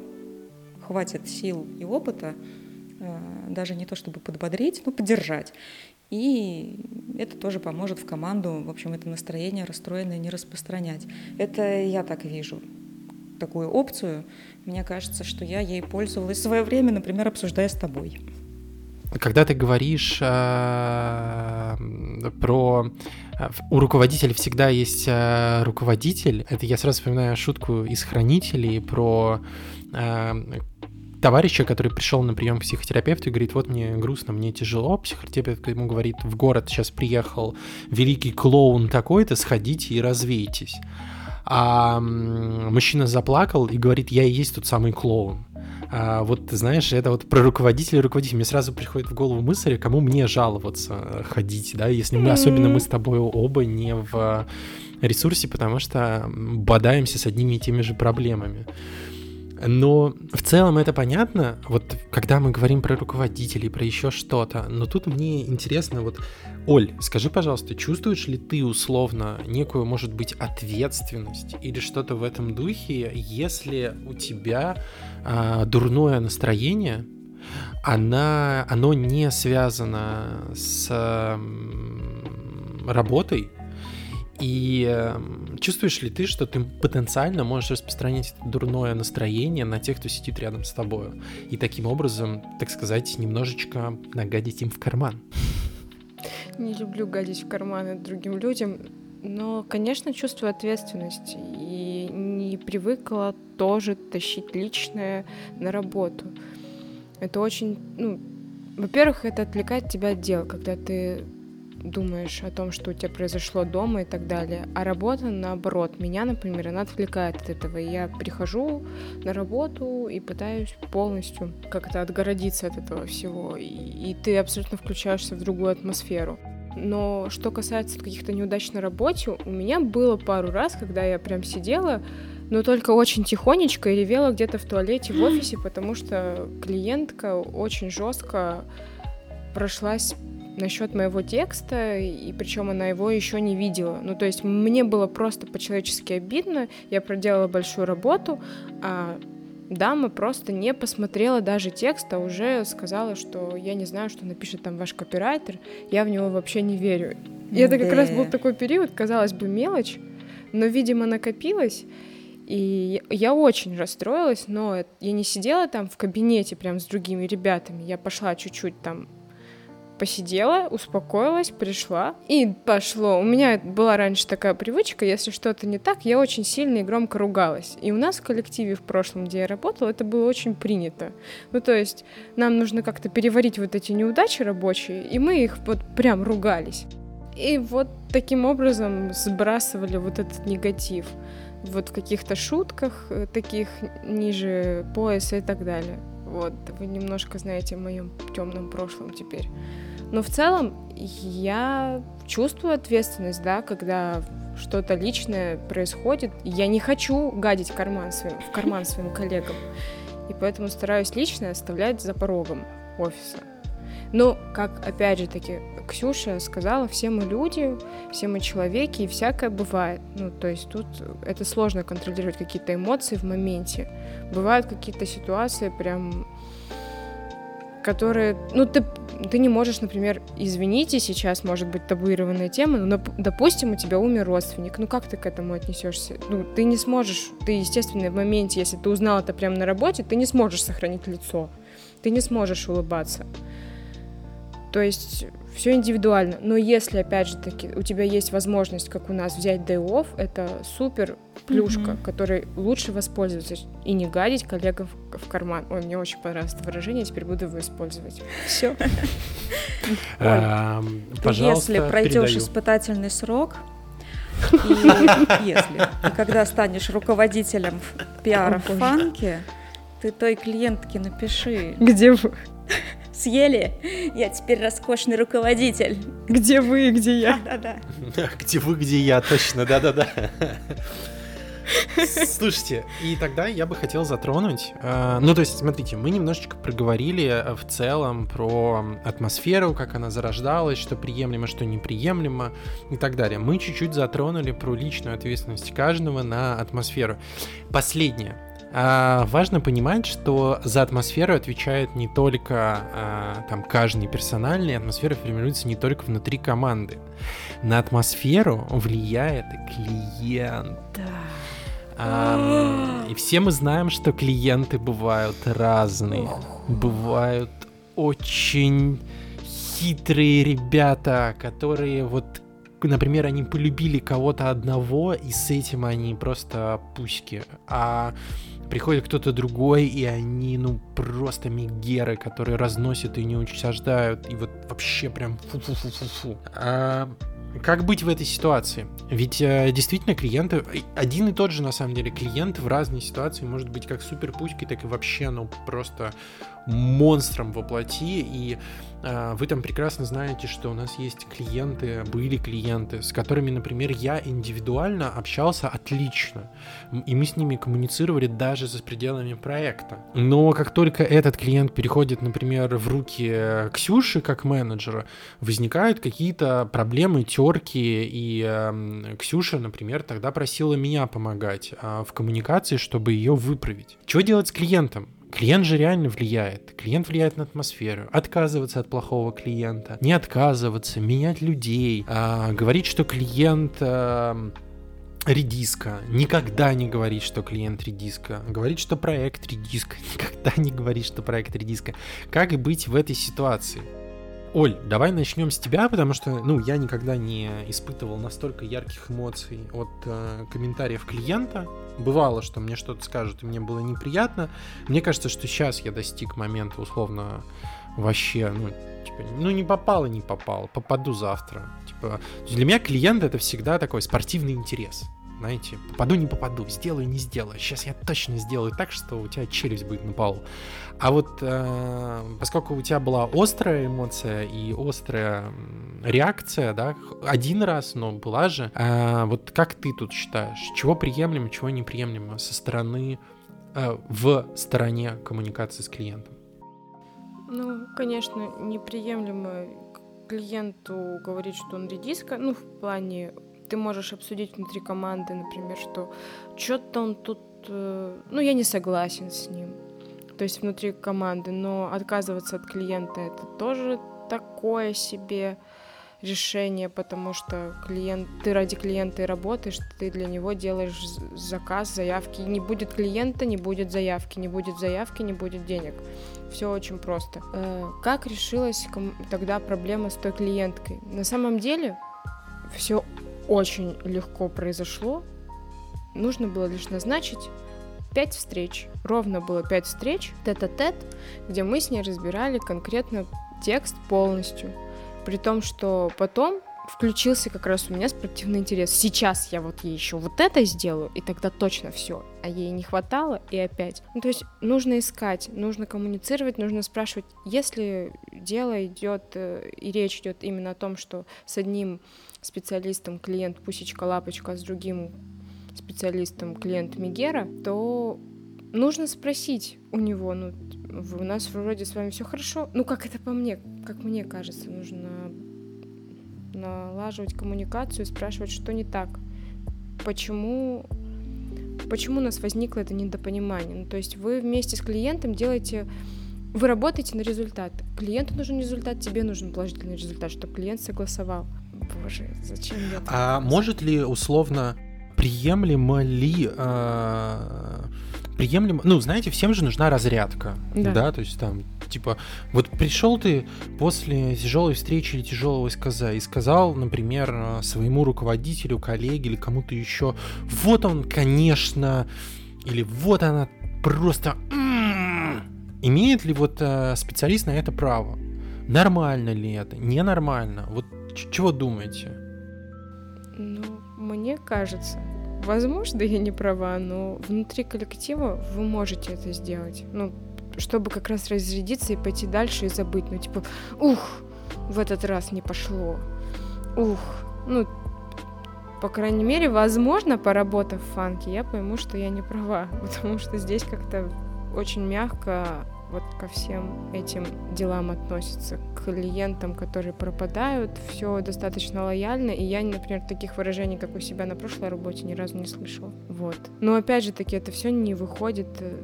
хватит сил и опыта, э, даже не то чтобы подбодрить, но поддержать. И это тоже поможет в команду, в общем, это настроение расстроенное не распространять. Это я так вижу такую опцию. Мне кажется, что я ей пользовалась в свое время, например, обсуждая с тобой. Когда ты говоришь э, про э, у руководителя всегда есть э, руководитель, это я сразу вспоминаю шутку из хранителей про э, товарища, который пришел на прием к психотерапевту и говорит, вот мне грустно, мне тяжело, психотерапевт ему говорит, в город сейчас приехал великий клоун такой-то, сходите и развейтесь. А мужчина заплакал и говорит, я и есть тот самый клоун. А, вот, знаешь, это вот про руководителя руководителя. Мне сразу приходит в голову мысль, кому мне жаловаться ходить, да, если мы, особенно мы с тобой оба не в ресурсе, потому что бодаемся с одними и теми же проблемами. Но в целом это понятно, вот когда мы говорим про руководителей, про еще что-то. Но тут мне интересно, вот, Оль, скажи, пожалуйста, чувствуешь ли ты условно некую, может быть, ответственность или что-то в этом духе, если у тебя а, дурное настроение, она, оно не связано с работой, и э, чувствуешь ли ты, что ты потенциально можешь распространить дурное настроение на тех, кто сидит рядом с тобой? И таким образом, так сказать, немножечко нагадить им в карман? Не люблю гадить в карманы другим людям, но, конечно, чувствую ответственность и не привыкла тоже тащить личное на работу. Это очень, ну, во-первых, это отвлекает тебя от дел, когда ты думаешь о том, что у тебя произошло дома и так далее. А работа, наоборот, меня, например, она отвлекает от этого. И я прихожу на работу и пытаюсь полностью как-то отгородиться от этого всего. И, и ты абсолютно включаешься в другую атмосферу. Но что касается каких-то неудач на работе, у меня было пару раз, когда я прям сидела, но только очень тихонечко и ревела где-то в туалете в офисе, потому что клиентка очень жестко прошлась насчет моего текста, и причем она его еще не видела. Ну, то есть мне было просто по-человечески обидно, я проделала большую работу, а дама просто не посмотрела даже текст, а уже сказала, что я не знаю, что напишет там ваш копирайтер, я в него вообще не верю. И это как раз был такой период, казалось бы, мелочь, но, видимо, накопилось, и я очень расстроилась, но я не сидела там в кабинете прям с другими ребятами, я пошла чуть-чуть там посидела, успокоилась, пришла и пошло. У меня была раньше такая привычка, если что-то не так, я очень сильно и громко ругалась. И у нас в коллективе в прошлом, где я работала, это было очень принято. Ну, то есть нам нужно как-то переварить вот эти неудачи рабочие, и мы их вот прям ругались. И вот таким образом сбрасывали вот этот негатив. Вот в каких-то шутках, э, таких ниже пояса и так далее. Вот, вы немножко знаете о моем темном прошлом теперь. Но в целом я чувствую ответственность, да, когда что-то личное происходит. Я не хочу гадить карман своим, в карман своим коллегам. И поэтому стараюсь личное оставлять за порогом офиса. Но, как опять же таки Ксюша сказала, все мы люди, все мы человеки, и всякое бывает. Ну, то есть тут это сложно контролировать какие-то эмоции в моменте. Бывают какие-то ситуации прям которые, ну, ты, ты не можешь, например, извините, сейчас может быть табуированная тема, но, допустим, у тебя умер родственник, ну, как ты к этому отнесешься? Ну, ты не сможешь, ты, естественно, в моменте, если ты узнал это прямо на работе, ты не сможешь сохранить лицо, ты не сможешь улыбаться. То есть все индивидуально. Но если, опять же таки, у тебя есть возможность, как у нас, взять day off, это супер плюшка, mm-hmm. которой лучше воспользоваться и не гадить коллегам в, в карман. Ой, мне очень понравилось это выражение, теперь буду его использовать. Все. Если пройдешь испытательный срок, и если когда станешь руководителем пиара в фанке, ты той клиентке напиши. Где вы? Съели, я теперь роскошный руководитель. Где вы где я? Да-да-да. Где вы, где я, точно, да-да-да. Слушайте, и тогда я бы хотел затронуть, э, ну то есть, смотрите, мы немножечко проговорили в целом про атмосферу, как она зарождалась, что приемлемо, что неприемлемо и так далее. Мы чуть-чуть затронули про личную ответственность каждого на атмосферу. Последнее. А, важно понимать, что за атмосферу отвечает не только а, там каждый персональный, атмосфера формируется не только внутри команды. На атмосферу влияет клиент. А, и все мы знаем, что клиенты бывают разные, бывают очень хитрые ребята, которые вот например, они полюбили кого-то одного, и с этим они просто пуськи. А приходит кто-то другой, и они, ну, просто мигеры, которые разносят и не уничтождают, и вот вообще прям фу-фу-фу-фу-фу. А как быть в этой ситуации? Ведь э, действительно клиенты, один и тот же на самом деле клиент в разные ситуации может быть как супер пучкой, так и вообще, ну, просто монстром воплоти. И э, вы там прекрасно знаете, что у нас есть клиенты, были клиенты, с которыми, например, я индивидуально общался отлично. И мы с ними коммуницировали даже за пределами проекта. Но как только этот клиент переходит, например, в руки Ксюши как менеджера, возникают какие-то проблемы, терки. И э, Ксюша, например, тогда просила меня помогать э, в коммуникации, чтобы ее выправить. Что делать с клиентом? Клиент же реально влияет. Клиент влияет на атмосферу. Отказываться от плохого клиента, не отказываться, менять людей, а, говорить, что клиент а, редиска. Никогда не говорить, что клиент редиска. Говорить, что проект редиска. Никогда не говорить, что проект редиска. Как быть в этой ситуации? Оль, давай начнем с тебя, потому что, ну, я никогда не испытывал настолько ярких эмоций от э, комментариев клиента. Бывало, что мне что-то скажут, и мне было неприятно. Мне кажется, что сейчас я достиг момента, условно, вообще, ну, типа, ну, не попал и не попал, попаду завтра. Типа, для меня клиент это всегда такой спортивный интерес знаете, попаду, не попаду, сделаю, не сделаю. Сейчас я точно сделаю так, что у тебя челюсть будет на полу. А вот э, поскольку у тебя была острая эмоция и острая реакция, да, один раз, но была же, э, вот как ты тут считаешь, чего приемлемо, чего неприемлемо со стороны, э, в стороне коммуникации с клиентом? Ну, конечно, неприемлемо клиенту говорить, что он редиска, ну, в плане ты можешь обсудить внутри команды, например, что что-то он тут, э, ну, я не согласен с ним, то есть внутри команды, но отказываться от клиента это тоже такое себе решение, потому что клиент, ты ради клиента и работаешь, ты для него делаешь заказ, заявки. Не будет клиента, не будет заявки, не будет заявки, не будет денег. Все очень просто. Э, как решилась тогда проблема с той клиенткой? На самом деле все очень легко произошло. Нужно было лишь назначить пять встреч. Ровно было пять встреч, тет-а-тет, где мы с ней разбирали конкретно текст полностью. При том, что потом включился как раз у меня спортивный интерес. Сейчас я вот ей еще вот это сделаю, и тогда точно все. А ей не хватало, и опять. Ну, то есть нужно искать, нужно коммуницировать, нужно спрашивать, если дело идет, э, и речь идет именно о том, что с одним специалистом клиент пусечка-лапочка, а с другим специалистом клиент Мегера, то нужно спросить у него, ну, у нас вроде с вами все хорошо. Ну, как это по мне, как мне кажется, нужно налаживать коммуникацию, спрашивать, что не так. Почему, почему у нас возникло это недопонимание? Ну, то есть вы вместе с клиентом делаете вы работаете на результат. Клиенту нужен результат, тебе нужен положительный результат, чтобы клиент согласовал. Боже, зачем я А может ли условно приемлемо ли э, приемлемо, ну знаете, всем же нужна разрядка, да, да то есть там типа вот пришел ты после тяжелой встречи или тяжелого сказа и сказал, например, своему руководителю, коллеге или кому-то еще, вот он, конечно, или вот она просто имеет ли вот э, специалист на это право? Нормально ли это? Ненормально? Вот чего думаете? Мне кажется, возможно, я не права, но внутри коллектива вы можете это сделать. Ну, чтобы как раз разрядиться и пойти дальше и забыть. Ну, типа, ух, в этот раз не пошло. Ух, ну, по крайней мере, возможно, поработав в фанке, я пойму, что я не права, потому что здесь как-то очень мягко вот ко всем этим делам относится, к клиентам, которые пропадают, все достаточно лояльно, и я, например, таких выражений, как у себя на прошлой работе, ни разу не слышала. Вот. Но опять же таки, это все не выходит э,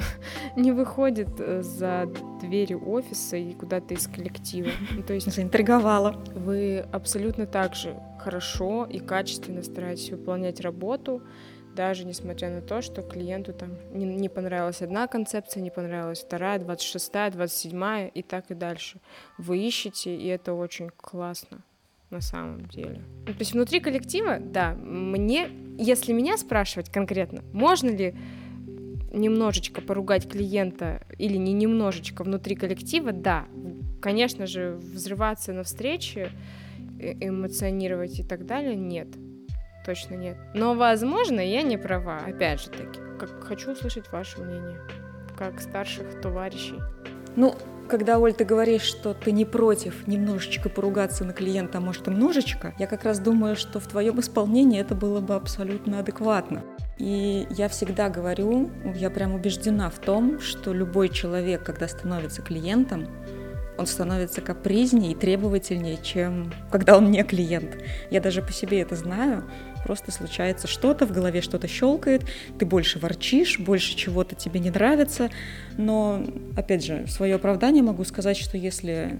не выходит э, за двери офиса и куда-то из коллектива. Ну, то есть заинтриговала. Вы абсолютно так же хорошо и качественно стараетесь выполнять работу, даже несмотря на то, что клиенту там не, не понравилась одна концепция, не понравилась вторая, двадцать шестая, двадцать седьмая и так и дальше. Вы ищете, и это очень классно на самом деле. Ну, то есть внутри коллектива, да, мне, если меня спрашивать конкретно, можно ли немножечко поругать клиента или не немножечко внутри коллектива, да, конечно же, взрываться на встрече э, эмоционировать и так далее, нет. Точно нет. Но, возможно, я не права. Опять же таки, как хочу услышать ваше мнение, как старших товарищей. Ну, когда, Оль, ты говоришь, что ты не против немножечко поругаться на клиента, а может немножечко, я как раз думаю, что в твоем исполнении это было бы абсолютно адекватно. И я всегда говорю, я прям убеждена в том, что любой человек, когда становится клиентом, он становится капризнее и требовательнее, чем когда он не клиент. Я даже по себе это знаю. Просто случается что-то, в голове что-то щелкает, ты больше ворчишь, больше чего-то тебе не нравится. Но, опять же, в свое оправдание могу сказать, что если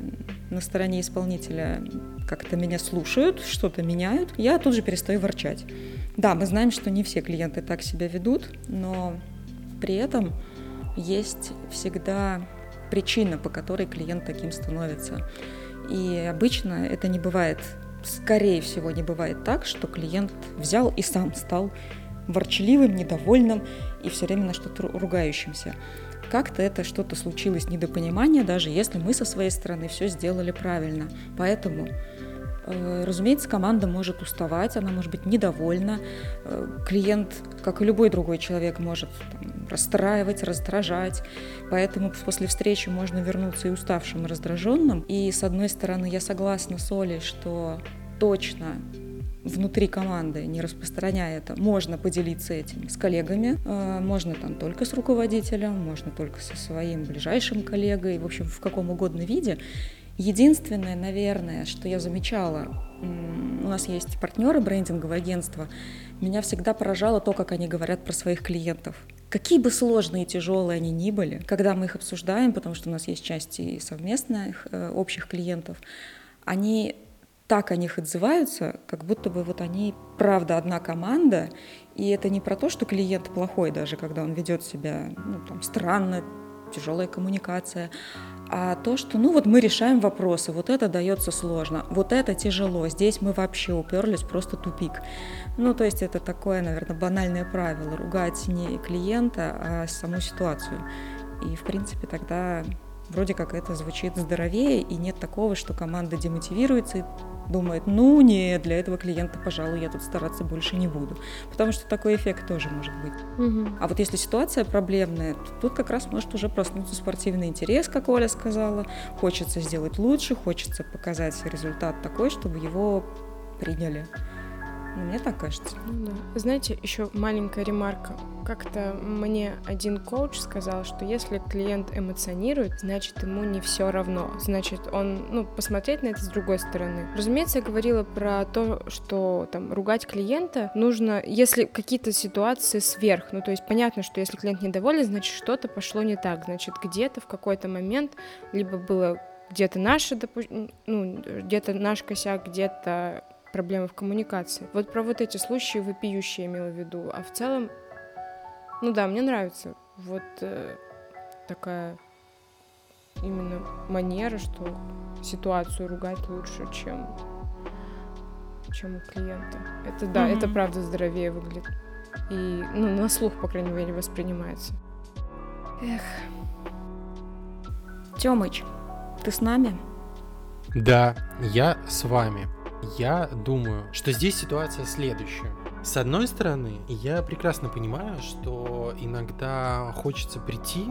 на стороне исполнителя как-то меня слушают, что-то меняют, я тут же перестаю ворчать. Да, мы знаем, что не все клиенты так себя ведут, но при этом есть всегда причина, по которой клиент таким становится. И обычно это не бывает, скорее всего, не бывает так, что клиент взял и сам стал ворчливым, недовольным и все время на что-то ругающимся. Как-то это что-то случилось, недопонимание, даже если мы со своей стороны все сделали правильно. Поэтому Э, разумеется, команда может уставать, она может быть недовольна. Э, клиент, как и любой другой человек, может там, расстраивать, раздражать. Поэтому после встречи можно вернуться и уставшим, и раздраженным. И с одной стороны, я согласна с Олей, что точно внутри команды, не распространяя это, можно поделиться этим с коллегами, э, можно там только с руководителем, можно только со своим ближайшим коллегой, в общем, в каком угодно виде. Единственное, наверное, что я замечала, у нас есть партнеры брендингового агентства, меня всегда поражало то, как они говорят про своих клиентов. Какие бы сложные и тяжелые они ни были, когда мы их обсуждаем, потому что у нас есть части совместных э, общих клиентов, они так о них отзываются, как будто бы вот они правда одна команда, и это не про то, что клиент плохой даже, когда он ведет себя ну, там, странно, тяжелая коммуникация, а то, что, ну вот мы решаем вопросы, вот это дается сложно, вот это тяжело, здесь мы вообще уперлись, просто тупик. Ну, то есть это такое, наверное, банальное правило, ругать не клиента, а саму ситуацию. И, в принципе, тогда вроде как это звучит здоровее, и нет такого, что команда демотивируется и думает, ну нет, для этого клиента, пожалуй, я тут стараться больше не буду. Потому что такой эффект тоже может быть. Угу. А вот если ситуация проблемная, то тут как раз может уже проснуться спортивный интерес, как Оля сказала. Хочется сделать лучше, хочется показать результат такой, чтобы его приняли. Ну, мне так кажется. Да. Знаете, еще маленькая ремарка. Как-то мне один коуч сказал, что если клиент эмоционирует, значит ему не все равно. Значит, он, ну, посмотреть на это с другой стороны. Разумеется, я говорила про то, что там ругать клиента нужно, если какие-то ситуации сверх. Ну, то есть понятно, что если клиент недоволен, значит, что-то пошло не так. Значит, где-то в какой-то момент либо было где-то наше, допу... ну, где-то наш косяк, где-то проблемы в коммуникации. Вот про вот эти случаи вопиющие имела в виду. А в целом, ну да, мне нравится вот э, такая именно манера, что ситуацию ругать лучше, чем чем у клиента. Это да, mm-hmm. это правда здоровее выглядит. И ну, на слух, по крайней мере, воспринимается. Эх. Тёмыч, ты с нами? Да, я с вами. Я думаю, что здесь ситуация следующая. С одной стороны, я прекрасно понимаю, что иногда хочется прийти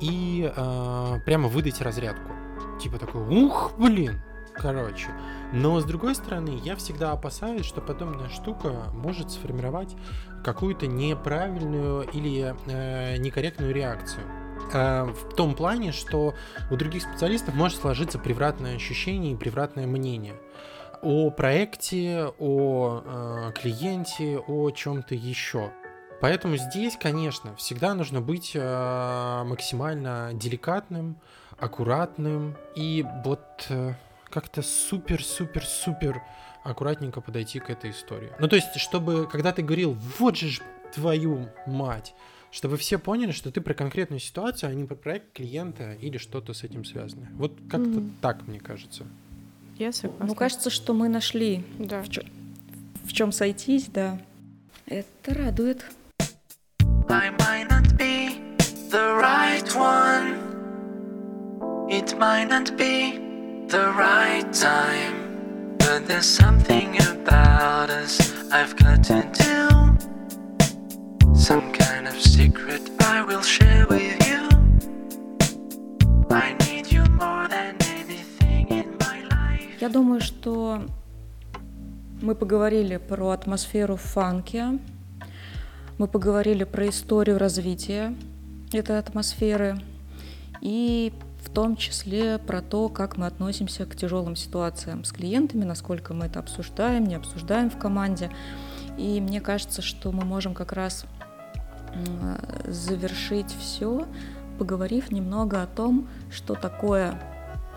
и э, прямо выдать разрядку. Типа такой, ух, блин, короче. Но с другой стороны, я всегда опасаюсь, что подобная штука может сформировать какую-то неправильную или э, некорректную реакцию. Э, в том плане, что у других специалистов может сложиться превратное ощущение и превратное мнение о проекте, о э, клиенте, о чем-то еще. Поэтому здесь, конечно, всегда нужно быть э, максимально деликатным, аккуратным и вот э, как-то супер-супер-супер аккуратненько подойти к этой истории. Ну, то есть, чтобы, когда ты говорил, вот же ж твою мать, чтобы все поняли, что ты про конкретную ситуацию, а не про проект клиента или что-то с этим связано. Вот как-то mm. так, мне кажется. Я согласна. Ну, кажется, что мы нашли да. в, чем, в чем сойтись, да. Это радует. I might not be the right one. It might not be the right time. But But there's something about us I've got to do. Some kind of secret I will share with you. Я думаю, что мы поговорили про атмосферу в фанке, мы поговорили про историю развития этой атмосферы и в том числе про то, как мы относимся к тяжелым ситуациям с клиентами, насколько мы это обсуждаем, не обсуждаем в команде. И мне кажется, что мы можем как раз завершить все, поговорив немного о том, что такое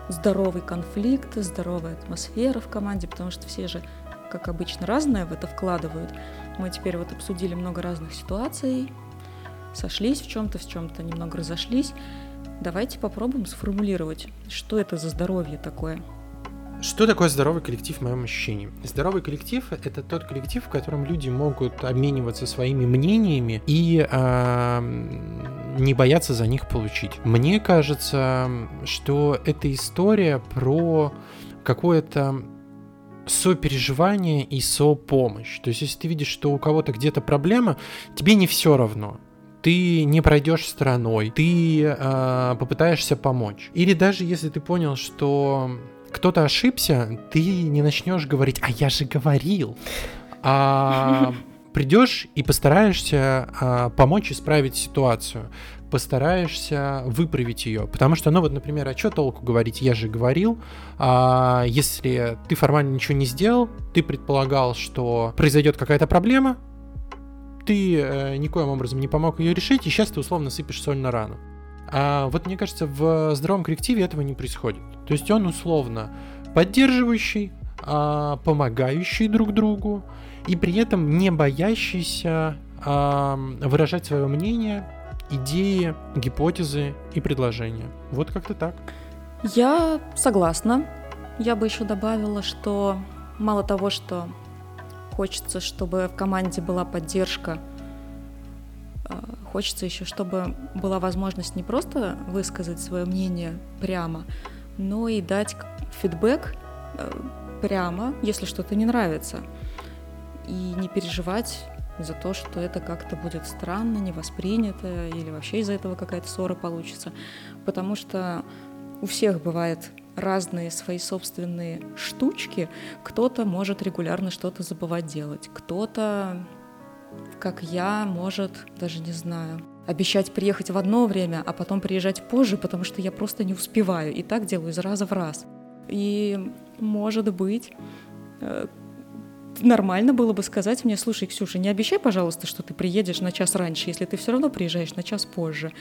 здоровый конфликт, здоровая атмосфера в команде, потому что все же, как обычно, разное в это вкладывают. Мы теперь вот обсудили много разных ситуаций, сошлись в чем-то, в чем-то немного разошлись. Давайте попробуем сформулировать, что это за здоровье такое. Что такое здоровый коллектив в моем ощущении? Здоровый коллектив — это тот коллектив, в котором люди могут обмениваться своими мнениями и э, не бояться за них получить. Мне кажется, что эта история про какое-то сопереживание и сопомощь. То есть, если ты видишь, что у кого-то где-то проблема, тебе не все равно ты не пройдешь стороной, ты э, попытаешься помочь. Или даже если ты понял, что кто-то ошибся, ты не начнешь говорить, а я же говорил. А придешь и постараешься а, помочь исправить ситуацию постараешься выправить ее. Потому что, ну вот, например, а что толку говорить, я же говорил, а если ты формально ничего не сделал, ты предполагал, что произойдет какая-то проблема, ты э, никоим образом не помог ее решить, и сейчас ты условно сыпешь соль на рану. А вот мне кажется, в здоровом коллективе этого не происходит. То есть он условно поддерживающий, а, помогающий друг другу, и при этом не боящийся а, выражать свое мнение, идеи, гипотезы и предложения. Вот как-то так. Я согласна. Я бы еще добавила, что мало того, что хочется, чтобы в команде была поддержка, хочется еще, чтобы была возможность не просто высказать свое мнение прямо, но и дать фидбэк э, прямо, если что-то не нравится. И не переживать за то, что это как-то будет странно, не воспринято, или вообще из-за этого какая-то ссора получится. Потому что у всех бывает разные свои собственные штучки. Кто-то может регулярно что-то забывать делать, кто-то, как я, может, даже не знаю, обещать приехать в одно время, а потом приезжать позже, потому что я просто не успеваю. И так делаю из раза в раз. И, может быть, э, нормально было бы сказать мне, слушай, Ксюша, не обещай, пожалуйста, что ты приедешь на час раньше, если ты все равно приезжаешь на час позже.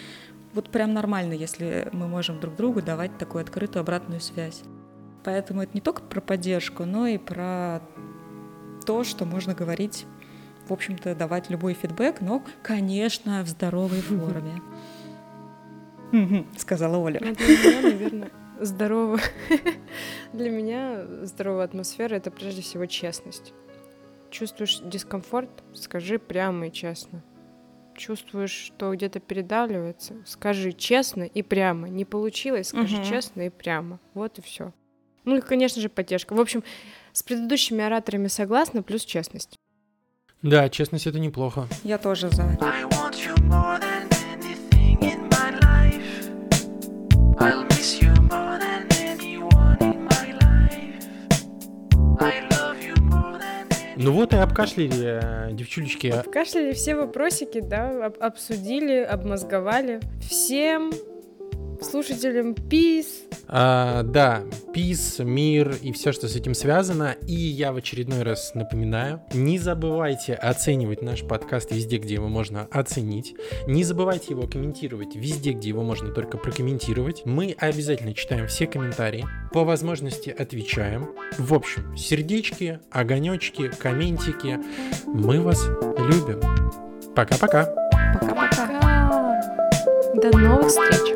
Вот прям нормально, если мы можем друг другу давать такую открытую обратную связь. Поэтому это не только про поддержку, но и про то, что можно говорить, в общем-то, давать любой фидбэк, но, конечно, в здоровой форме. Сказала Оля. Для меня, наверное, здорово. Для меня здоровая атмосфера — это прежде всего честность. Чувствуешь дискомфорт, скажи прямо и честно. Чувствуешь, что где-то передавливается, скажи честно и прямо. Не получилось, скажи угу. честно и прямо. Вот и все. Ну и, конечно же, поддержка. В общем, с предыдущими ораторами согласна, плюс честность. Да, честность это неплохо. Я тоже за. Ну вот и обкашляли, э, девчулечки. Обкашляли все вопросики, да, об обсудили, обмозговали. Всем слушателям peace. А, да, peace, мир и все, что с этим связано. И я в очередной раз напоминаю, не забывайте оценивать наш подкаст везде, где его можно оценить. Не забывайте его комментировать везде, где его можно только прокомментировать. Мы обязательно читаем все комментарии. По возможности отвечаем. В общем, сердечки, огонечки, комментики. Мы вас любим. Пока-пока. Пока-пока. До новых встреч.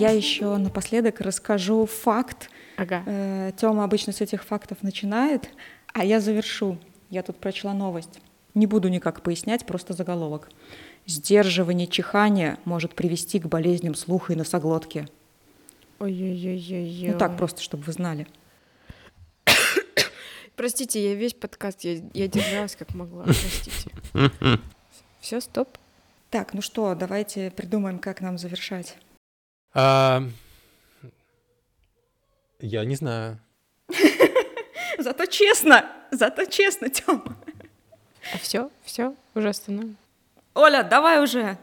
Я еще напоследок расскажу факт. Ага. Э, Тёма обычно с этих фактов начинает, а я завершу. Я тут прочла новость. Не буду никак пояснять, просто заголовок. Сдерживание чихания может привести к болезням слуха и носоглотки. Ой-ой-ой-ой. Ну так просто, чтобы вы знали. Простите, я весь подкаст, я, я держалась как могла, простите. Все, стоп. Так, ну что, давайте придумаем, как нам завершать. А, Я не знаю. Зато честно, зато честно, Тёма. А все, все, уже остановим. Оля, давай уже.